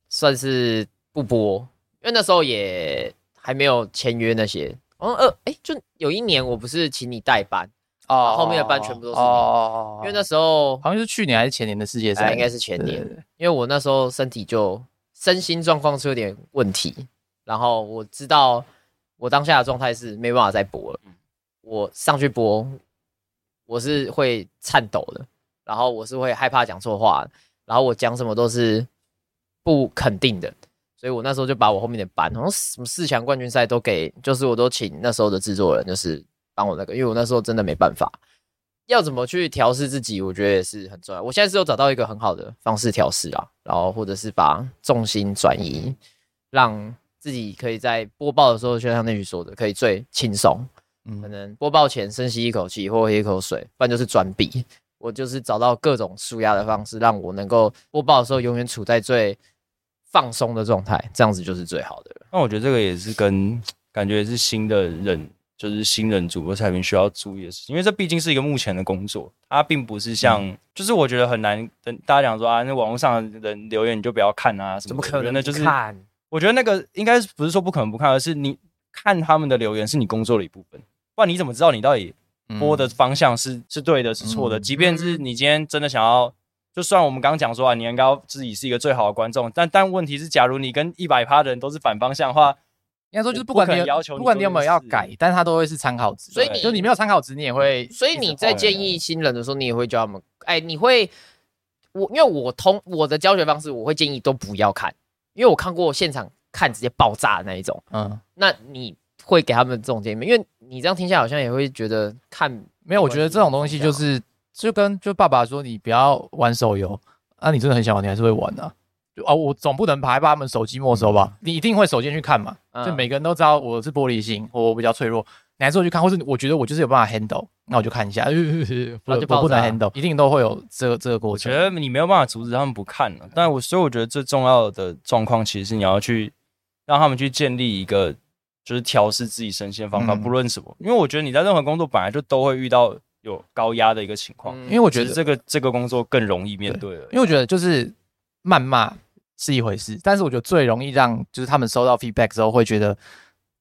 算是不播，因为那时候也还没有签约那些。好像二哎，就有一年我不是请你代班，哦后面的班全部都是你哦因为那时候好像是去年还是前年的世界赛，哎应该是前年因为我那时候身体就身心状况是有点问题，然后我知道我当下的状态是没办法再播了。我上去播，我是会颤抖的，然后我是会害怕讲错话，然后我讲什么都是不肯定的，所以我那时候就把我后面的班，好像什么四强冠军赛都给，就是我都请那时候的制作人，就是帮我那个，因为我那时候真的没办法。要怎么去调试自己，我觉得也是很重要。我现在是有找到一个很好的方式调试啊，然后或者是把重心转移，让自己可以在播报的时候，就像那句说的，可以最轻松。可嗯，能播报前深吸一口气，或喝一口水，不然就是转笔。我就是找到各种舒压的方式，让我能够播报的时候永远处在最放松的状态，这样子就是最好的了。那我觉得这个也是跟感觉也是新的人，就是新人主播彩评需要注意的事情，因为这毕竟是一个目前的工作，它并不是像，就是我觉得很难跟大家讲说啊，那网络上的人留言你就不要看啊，什么？怎么可能我觉得那就是，看？我觉得那个应该不是说不可能不看，而是你看他们的留言是你工作的一部分，不然你怎么知道你到底播的方向是是对的，是错的？嗯。即便是你今天真的想要，就算我们刚刚讲说啊，你应该要自己是一个最好的观众，但但问题是，假如你跟一百趴的人都是反方向的话，应该说就是不不管你有要求你不管你有没有要改，但是它都会是参考值。所以你就你没有参考值，你也会所以你在建议新人的时候，你也会教他们，哎，你会我因为我通我的教学方式，我会建议都不要看，因为我看过现场看直接爆炸的那一种。嗯，那你会给他们这种建议？因为你这样听下来，好像也会觉得看没有，我觉得这种东西就是就跟就爸爸说你不要玩手游，啊，你真的很想玩，你还是会玩的、啊。就啊，我总不能还把他们手机没收吧？你一定会手进去看嘛？嗯就每个人都知道我是玻璃心，我比较脆弱，你还是会去看，或是我觉得我就是有办法 handle，那我就看一下，呃不我不能 handle，一定都会有这个这个过程。我觉得你没有办法阻止他们不看了，但我所以我觉得最重要的状况，其实是你要去让他们去建立一个就是调试自己身心的方法，嗯不论什么，因为我觉得你在任何工作本来就都会遇到有高压的一个情况，嗯因为我觉得只是这个这个工作更容易面对了。因为我觉得就是谩骂是一回事，但是我觉得最容易让就是他们收到 feedback 之后会觉得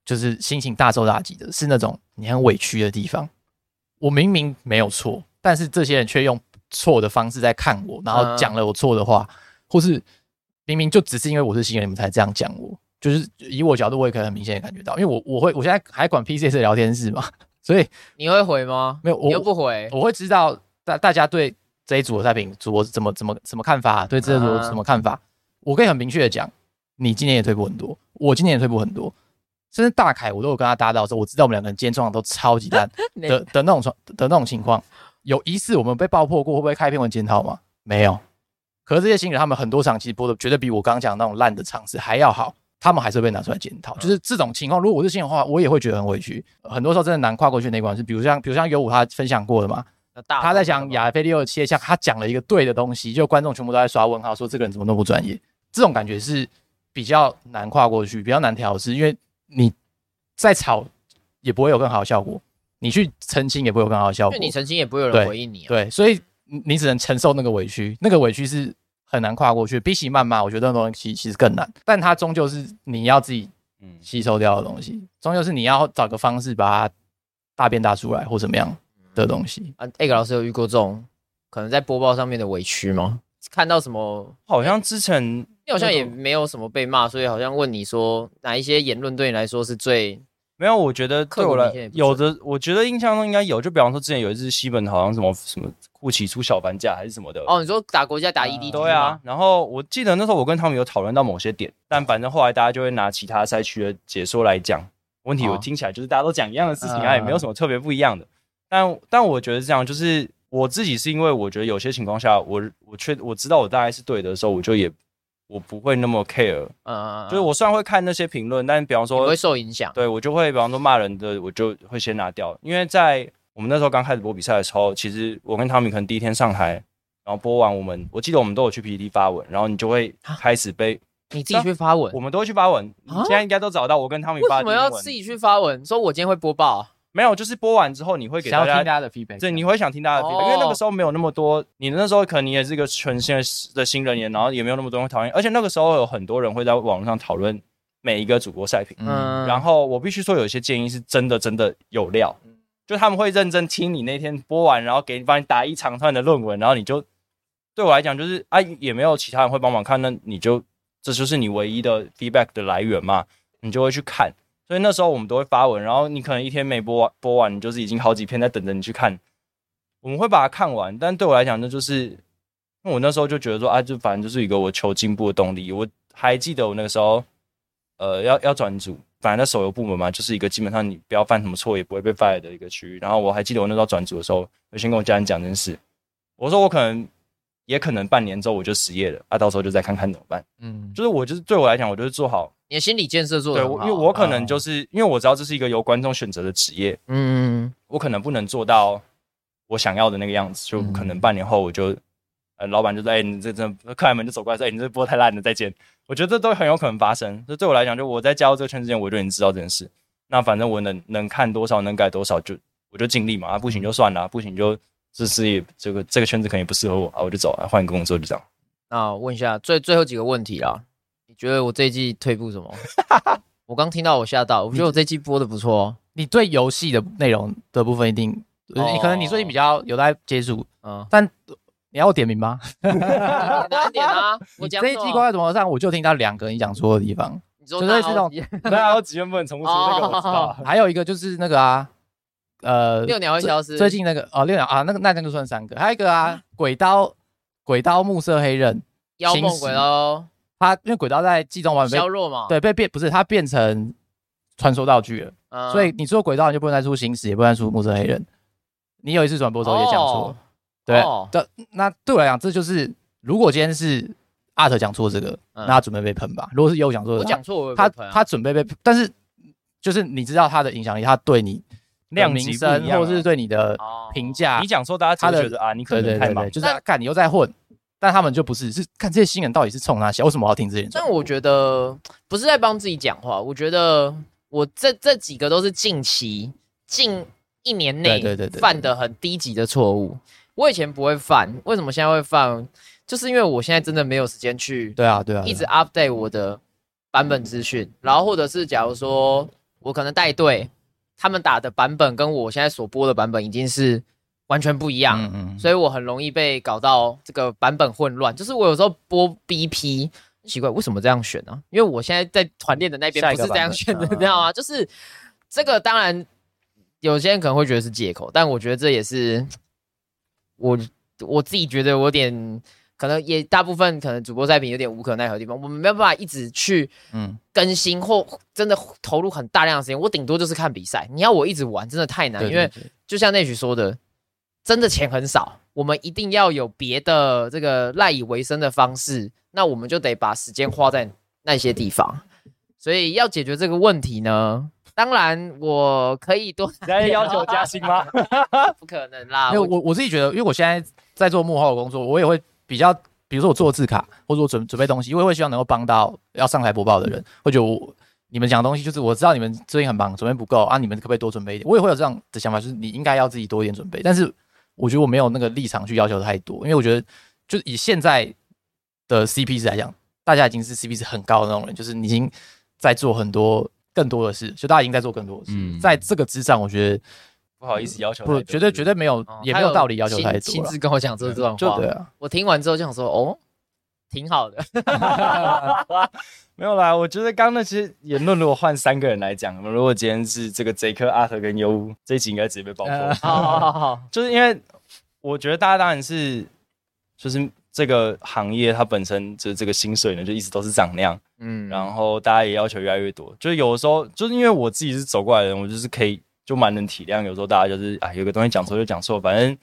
就是心情大受打击的是那种你很委屈的地方。我明明没有错，但是这些人却用错的方式在看我，然后讲了我错的话，或是明明就只是因为我是新人，你们才这样讲我。就是以我角度，我也可以很明显的感觉到，因为我我会我现在还管 PCS 的聊天室嘛，所以 你会回吗？没有我你又不回，我会知道大大家对这一组的赛品主播怎么怎么怎么看法，对这一组什么看法。我可以很明确的讲，你今年也退步很多，我今年也退步很多，甚至大凯我都有跟他搭到的时候，我知道我们两个人今天状况都超级烂 的的那种状的那种情况。有疑似我们被爆破过，会不会开篇文检讨吗？没有。可是这些新人他们很多场其实播的绝对比我刚刚讲那种烂的场次还要好，他们还是会被拿出来检讨。就是这种情况，如果我是新人的话，我也会觉得很委屈。很多时候真的难跨过去那关是，比如像比如像有武他分享过的嘛，他在讲亚非利欧的切向，他讲了一个对的东西，就观众全部都在刷问号，说这个人怎么那么不专业。这种感觉是比较难跨过去，比较难调试，因为你再吵也不会有更好的效果，你去澄清也不会有更好的效果因为。你澄清也不会有人回应你啊。对，所以你你只能承受那个委屈，那个委屈是很难跨过去。比起谩骂，我觉得那种东西其实更难，但它终究是你要自己嗯，吸收掉的东西，终究是你要找个方式把它大便大出来或怎么样的东西。啊，egg 老师有遇过这种可能在播报上面的委屈吗？看到什么？好像之前你好像也没有什么被骂，所以好像问你说哪一些言论对你来说是最没有，我觉得对我来有的，我觉得印象中应该有。就比方说之前有一次西本好像什么什么库奇出小反甲还是什么的，哦？你说打国家打 ED 对啊，，然后我记得那时候我跟他们有讨论到某些点，但反正后来大家就会拿其他赛区的解说来讲。问题我哦听起来就是大家都讲一样的事情啊，嗯也没有什么特别不一样的。但但我觉得这样就是我自己是因为我觉得有些情况下，我我确我知道我大概是对的时候，我就也我不会那么 care。嗯，就是我虽然会看那些评论，但比方说你不会受影响。对我就会，比方说骂人的，我就会先拿掉，因为在我们那时候刚开始播比赛的时候，其实我跟汤米可能第一天上台，然后播完我们，我记得我们都有去 PPT 发文，然后你就会 开始被，你自己去发文我，们都会去发文，现在应该都找到我跟汤米发的文什么要自，己去发文？说我今天会播报，没有，就是播完之后你会给大家想要听大。家的 feedback，对，你会想听大家的 feedback，、哦因为那个时候没有那么多，你那时候可能你也是一个全新的的新人员，然后也没有那么多讨厌，而且那个时候有很多人会在网络上讨论每一个主播赛品，嗯，然后我必须说，有一些建议是真的真的有料，就他们会认真听你那天播完，然后给你帮你打一长串的论文，然后你就对我来讲就是啊，也没有其他人会帮忙看，那你就这就是你唯一的 feedback 的来源嘛，你就会去看。所以那时候我们都会发文，然后你可能一天没播完，播完你就是已经好几篇在等着你去看。我们会把它看完，但对我来讲，那就是因为我那时候就觉得说啊，就反正就是一个我求进步的动力。我还记得我那个时候，呃，要要转组，反正在手游部门嘛，就是一个基本上你不要犯什么错也不会被 fire 的一个区域。然后我还记得我那时候转组的时候，我先跟我家人讲这件事，我说我可能也可能半年之后我就失业了，啊，到时候就再看看怎么办。嗯，就是我就是对我来讲，我就是做好，你的心理建设做对，的，我因为我可能就是因为我知道这是一个由观众选择的职业，嗯，我可能不能做到我想要的那个样子，就可能半年后我就，呃，老板就说，哎、你这真的，客人们就走过来说，哎、你这播太烂了，再见。我觉得这都很有可能发生。这对我来讲，就我在加入这个圈之前，我就已经知道这件事。那反正我能能看多少，能改多少，就我就尽力嘛。啊，不行就算了，不行就这事业这个这个圈子可能也不适合我啊，我就走了，换一个工作就这样。那问一下最最后几个问题啊，你觉得我这一季退步什么？我刚听到我吓到，我觉得我这一季播的不错哦。你对游戏的内容的部分一定，哦你可能你最近比较有在接触，嗯，但你要我点名吗？哪点啊？我你讲这一季光在怎么上，我就听到两个你讲错的地方，你说就是这种哪有对啊，有几愿不能重复出那个我知道啊。还有一个就是那个啊，呃，六鸟会消失最最近那个哦，六鸟啊，那个那那就算三个，还有一个啊，鬼刀鬼刀暮色黑刃，妖梦鬼刀，他因为鬼刀在季中完被削弱嘛，，对被变不是他变成传说道具了，嗯所以你做鬼刀你就不能再出行驶，也不能再出暮色黑刃。你有一次转播的时候也讲错，哦对哦的。那对我来讲，这就是如果今天是阿特讲错这个，嗯那他准备被喷吧。如果是优讲错的，我讲错，他他准备被，但是就是你知道他的影响力，他对你的量级不名声或者是对你的哦评价你，讲说大家觉得啊，你可能太忙。就是干你又在混，但他们就不是，是看这些新人到底是冲他笑，为什么我要听这些人讲？但我觉得不是在帮自己讲话，我觉得我这这几个都是近期近一年内犯的很低级的错误。我以前不会犯，为什么现在会犯？就是因为我现在真的没有时间去对啊对啊，一直 update 我的版本资讯，然后或者是假如说我可能带队，他们打的版本跟我现在所播的版本已经是完全不一样，嗯嗯，所以我很容易被搞到这个版本混乱。就是我有时候播 BP，奇怪为什么这样选呢、因为我现在在团练的那边不是这样选的，嗯你知道吗？就是这个当然有些人可能会觉得是借口，但我觉得这也是我我自己觉得我有点。可能也大部分可能主播赛评有点无可奈何的地方，我们没有办法一直去嗯更新或真的投入很大量的时间，我顶多就是看比赛。你要我一直玩，真的太难，因为就像内许说的，真的钱很少，我们一定要有别的这个赖以为生的方式，那我们就得把时间花在那些地方。所以要解决这个问题呢，当然我可以多你在要求加薪吗？不可能啦，因为我我自己觉得，因为我现在在做幕后的工作，我也会比较，比如说我做字卡，或者我准准备东西，因为会希望能够帮到要上台播报的人，或者我你们讲的东西，就是我知道你们最近很忙，准备不够啊，你们可不可以多准备一点？我也会有这样的想法，就是你应该要自己多一点准备，但是我觉得我没有那个立场去要求太多，因为我觉得就是以现在的 CP 值来讲，大家已经是 CP 值很高的那种人，就是你已经在做很多更多的事，就大家已经在做更多的事，嗯。在这个之上，我觉得不好意思，要求不绝对绝对没有，哦也没有道理要求他太多亲亲自。跟我讲这这段话，就对啊，我听完之后就想说，哦，挺好的。没有啦，我觉得刚刚那些言论，如果换三个人来讲，如果今天是这个贼克、阿特跟优乌，这一集应该直接被爆破。呃 好好好好，就是因为我觉得大家当然是，就是这个行业它本身就是这个薪水呢，就一直都是涨那样，嗯，然后大家也要求越来越多。就是有的时候，就是因为我自己是走过来的人，我就是可以就蛮能体谅。有时候大家就是啊，有个东西讲错就讲错，反正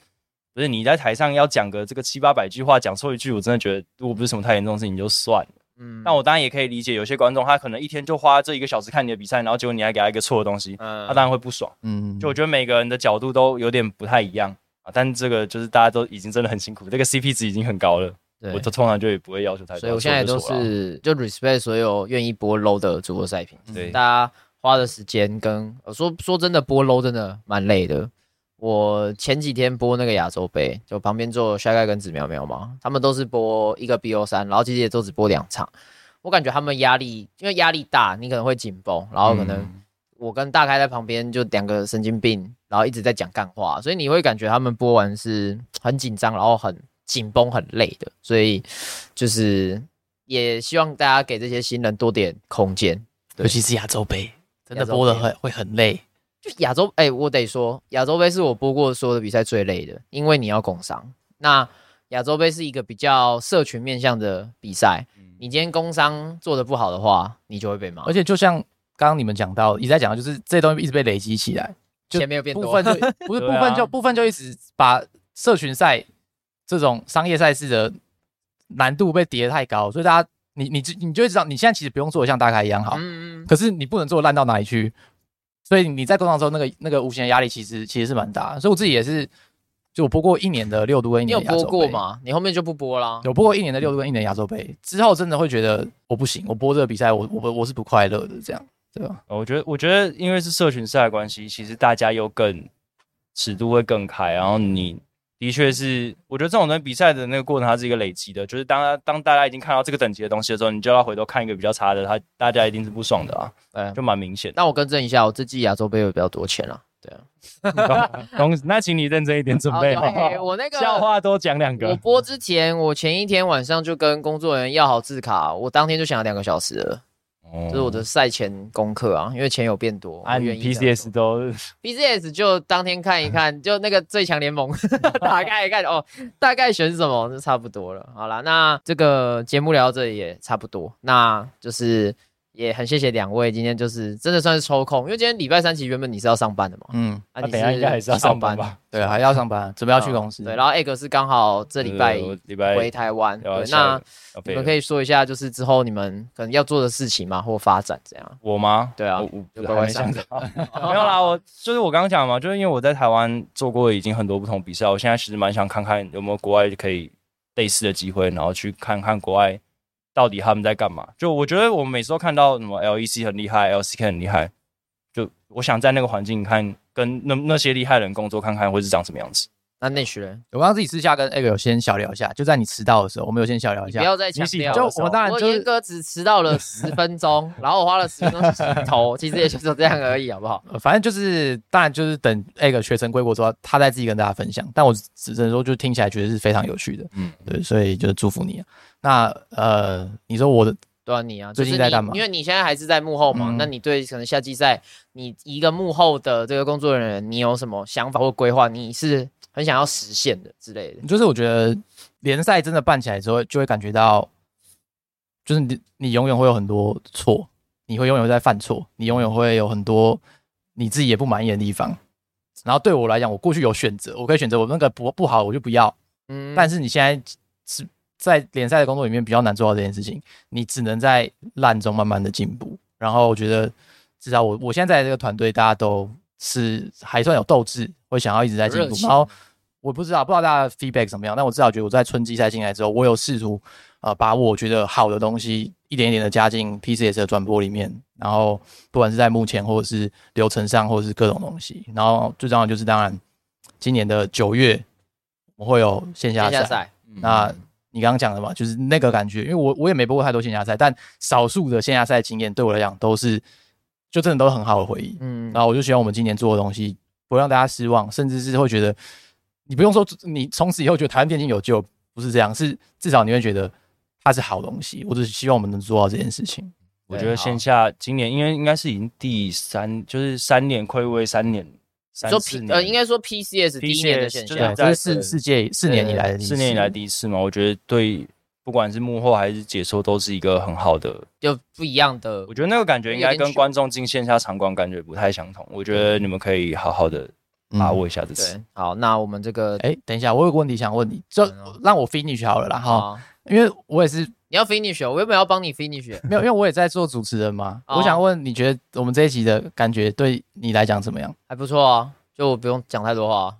不是你在台上要讲个这个七八百句话，讲错一句，我真的觉得如果不是什么太严重的事情就算了。嗯但我当然也可以理解，有些观众他可能一天就花这一个小时看你的比赛，然后结果你还给他一个错的东西，嗯他当然会不爽。嗯，就我觉得每个人的角度都有点不太一样啊，但这个就是大家都已经真的很辛苦，这个 CP 值已经很高了，对我都通常就也不会要求太多。所以我现在都是就 respect 所有愿意播 low 的主播赛评，对大家花的时间跟呃说说真的播 low 真的蛮累的。我前几天播那个亚洲杯，就旁边坐帅盖跟子苗苗嘛，他们都是播一个 BO 三，然后其实也都只播两场。我感觉他们压力，因为压力大，你可能会紧绷，然后可能嗯我跟大开在旁边就两个神经病，然后一直在讲干话，所以你会感觉他们播完是很紧张，然后很紧绷、很累的。所以就是也希望大家给这些新人多点空间。尤其是亚洲杯，真的播的很会很累。就亚洲，哎、我得说，亚洲杯是我播过所有的比赛最累的，因为你要工商。那亚洲杯是一个比较社群面向的比赛，你今天工商做的不好的话，你就会被骂而。且就像刚刚你们讲到，一直在讲，就是这些东西一直被累积起来，就钱没有变多 部分就不是部分就部分就一直把社群赛这种商业赛事的难度被叠得太高，所以大家你你你就会知道，你现在其实不用做的像大开一样好，嗯嗯，可是你不能做得烂到哪里去，所以你在工厂之后那个那个无形的压力其实其实是蛮大的，所以我自己也是，就我播过一年的六度跟一你有年的亚洲杯？播过吗？你后面就不播啦。有播过一年的六度跟一年的亚洲杯之后，真的会觉得我不行，我播这个比赛我我我是不快乐的，这样对吧？我觉得，我觉得因为是社群赛的关系，其实大家又更尺度会更开，然后你的确是，我觉得这种人比赛的那个过程，它是一个累积的，就是当当大家已经看到这个等级的东西的时候，你就要回头看一个比较差的，他大家一定是不爽的啊，对，就蛮明显。那我更正一下，我这季亚洲杯有比较多钱啊。对啊，懂？那请你认真一点准备好好不好对我那个笑话多讲两个我。播之前，我前一天晚上就跟工作人员要好字卡，我当天就想了两个小时了，这这是我的赛前功课啊，因为钱有变多，按我愿意这样做 PCS 都 PCS 就当天看一看，就那个最强联盟 打开一看，哦，大概选什么就差不多了。好了，那这个节目聊到这里也差不多，那就是也很谢谢两位今天就是真的算是抽空，因为今天礼拜三其实原本你是要上班的嘛，嗯，啊，你等一下应该还是要上班吧？对，还要上班，准备要去公司。对，然后 Egg 是刚好这礼拜礼拜回台湾，对，那你们可以说一下，就是之后你们可能要做的事情嘛，或发展这样。我吗？对啊我就我还没乖乖上想到，没有啦。我就是我刚刚讲嘛，就是因为我在台湾做过已经很多不同比赛，我现在其实蛮想看看有没有国外可以类似的机会，然后去看看国外到底他们在干嘛。就我觉得我们每次都看到什么 LEC 很厉害，LCK 很厉害，就我想在那个环境看跟那那些厉害人工作，看看会是长什么样子。那内许人，我刚刚自己私下跟 Egg 有先小聊一下，就在你迟到的时候，我们有先小聊一下不。要再强调了。就我们当然我就是严格只迟到了十分钟，然后我花了十分钟洗头，其实也就是这样而已，好不好？呃反正就是，当然就是等 Egg 学成归国之后，他再自己跟大家分享。但我只能说，就听起来觉得是非常有趣的，嗯，对，所以就祝福你啊。那呃，你说我的对啊，你啊，最近在干嘛因为你现在还是在幕后嘛，嗯那你对可能夏季赛，你一个幕后的这个工作人员，你有什么想法或规划？你是很想要实现的之类的？就是我觉得联赛真的办起来之后，就会感觉到，就是你你永远会有很多错，你会永远会在犯错，你永远会有很多你自己也不满意的地方。然后对我来讲，我过去有选择，我可以选择我那个不不好，我就不要。嗯但是你现在是在联赛的工作里面比较难做到这件事情，你只能在烂中慢慢的进步。然后我觉得，至少我我现在在这个团队，大家都是还算有斗志，会想要一直在进步。然后我不知道不知道大家的 feedback 怎么样，但我至少觉得我在春季赛进来之后，我有试图呃把我觉得好的东西一点一点的加进 PCS 的转播里面，然后不管是在目前或者是流程上，或者是各种东西。然后最重要的就是，当然今年的九月我会有线下赛，那你刚刚讲的嘛，就是那个感觉，因为我我也没播过太多线下赛，但少数的线下赛经验对我来讲都是，就真的都是很好的回忆。嗯，然后我就希望我们今年做的东西不会让大家失望，甚至是会觉得，你不用说你从此以后觉得台湾电竞有救，不是这样，是至少你会觉得它是好东西。我只是希望我们能做到这件事情。我觉得线下今年因为应该是已经第三，就是三年暌违三年，三说四 P 呃，应该说 PCS 第一年的线就是下对，，这是世世界四年以来的第四年以来第一次嘛，我觉得对不管是幕后还是解说都是一个很好的，就不一样的我觉得那个感觉应该跟观众进线下场馆感觉不太相同，我觉得你们可以好好的把握一下这次。对。好，那我们这个哎、等一下，我有个问题想问你，就嗯让我 finish 好了啦哈，好，因为我也是你要 finish，哦我原本要帮你 finish，没有，因为我也在做主持人嘛。哦我想问，你觉得我们这一集的感觉对你来讲怎么样？还不错啊，就我不用讲太多话。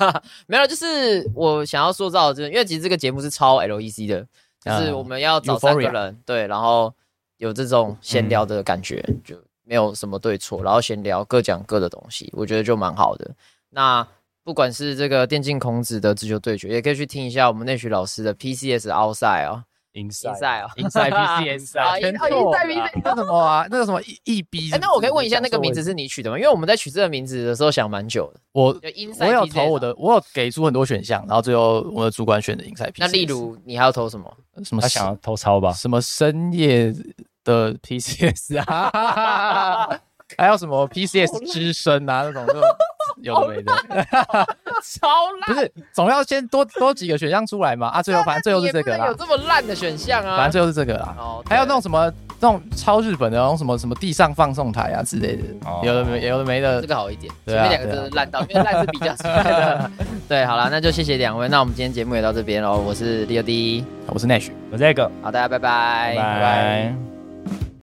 没有，就是我想要塑造的，就是因为其实这个节目是超 LEC 的，就是啊我们要找三个人，对，然后有这种闲聊的感觉，就没有什么对错，然后闲聊各讲各的东西，我觉得就蛮好的。那不管是这个电竞孔子的直球对决，也可以去听一下我们内许老师的 PCS Outside 哦 Inside，Inside 哦 Inside PCS 啊全 In- 错 Inside PCS 那什么啊？那个什么 E E B？哎，那我可以问一下，那个名字是你取的吗？因为我们在取这个名字的时候想蛮久的。我我有投我的，我有给出很多选项，然后最后我的主管选的 Inside PCS。那例如你还要投什么？什么他想要偷抄吧？什么深夜的 PCS 啊？还有什么 PCS 之声啊那种，就 有的没的。超烂，不是，总要先多多几个选项出来嘛？啊，最后反正最后是这个啦有，这么烂的选项啊。反正最后是这个啦。哦，还有那种什么那种超日本的那种什么什么地上放送台啊之类的，哦有的没有的没的这。个好一点，前面两个真的烂到，因为烂是比较出来的。对，好了，那就谢谢两位，那我们今天节目也到这边喽。我是 Leo D，我是 Nash。我这个，好，大家拜拜，拜拜。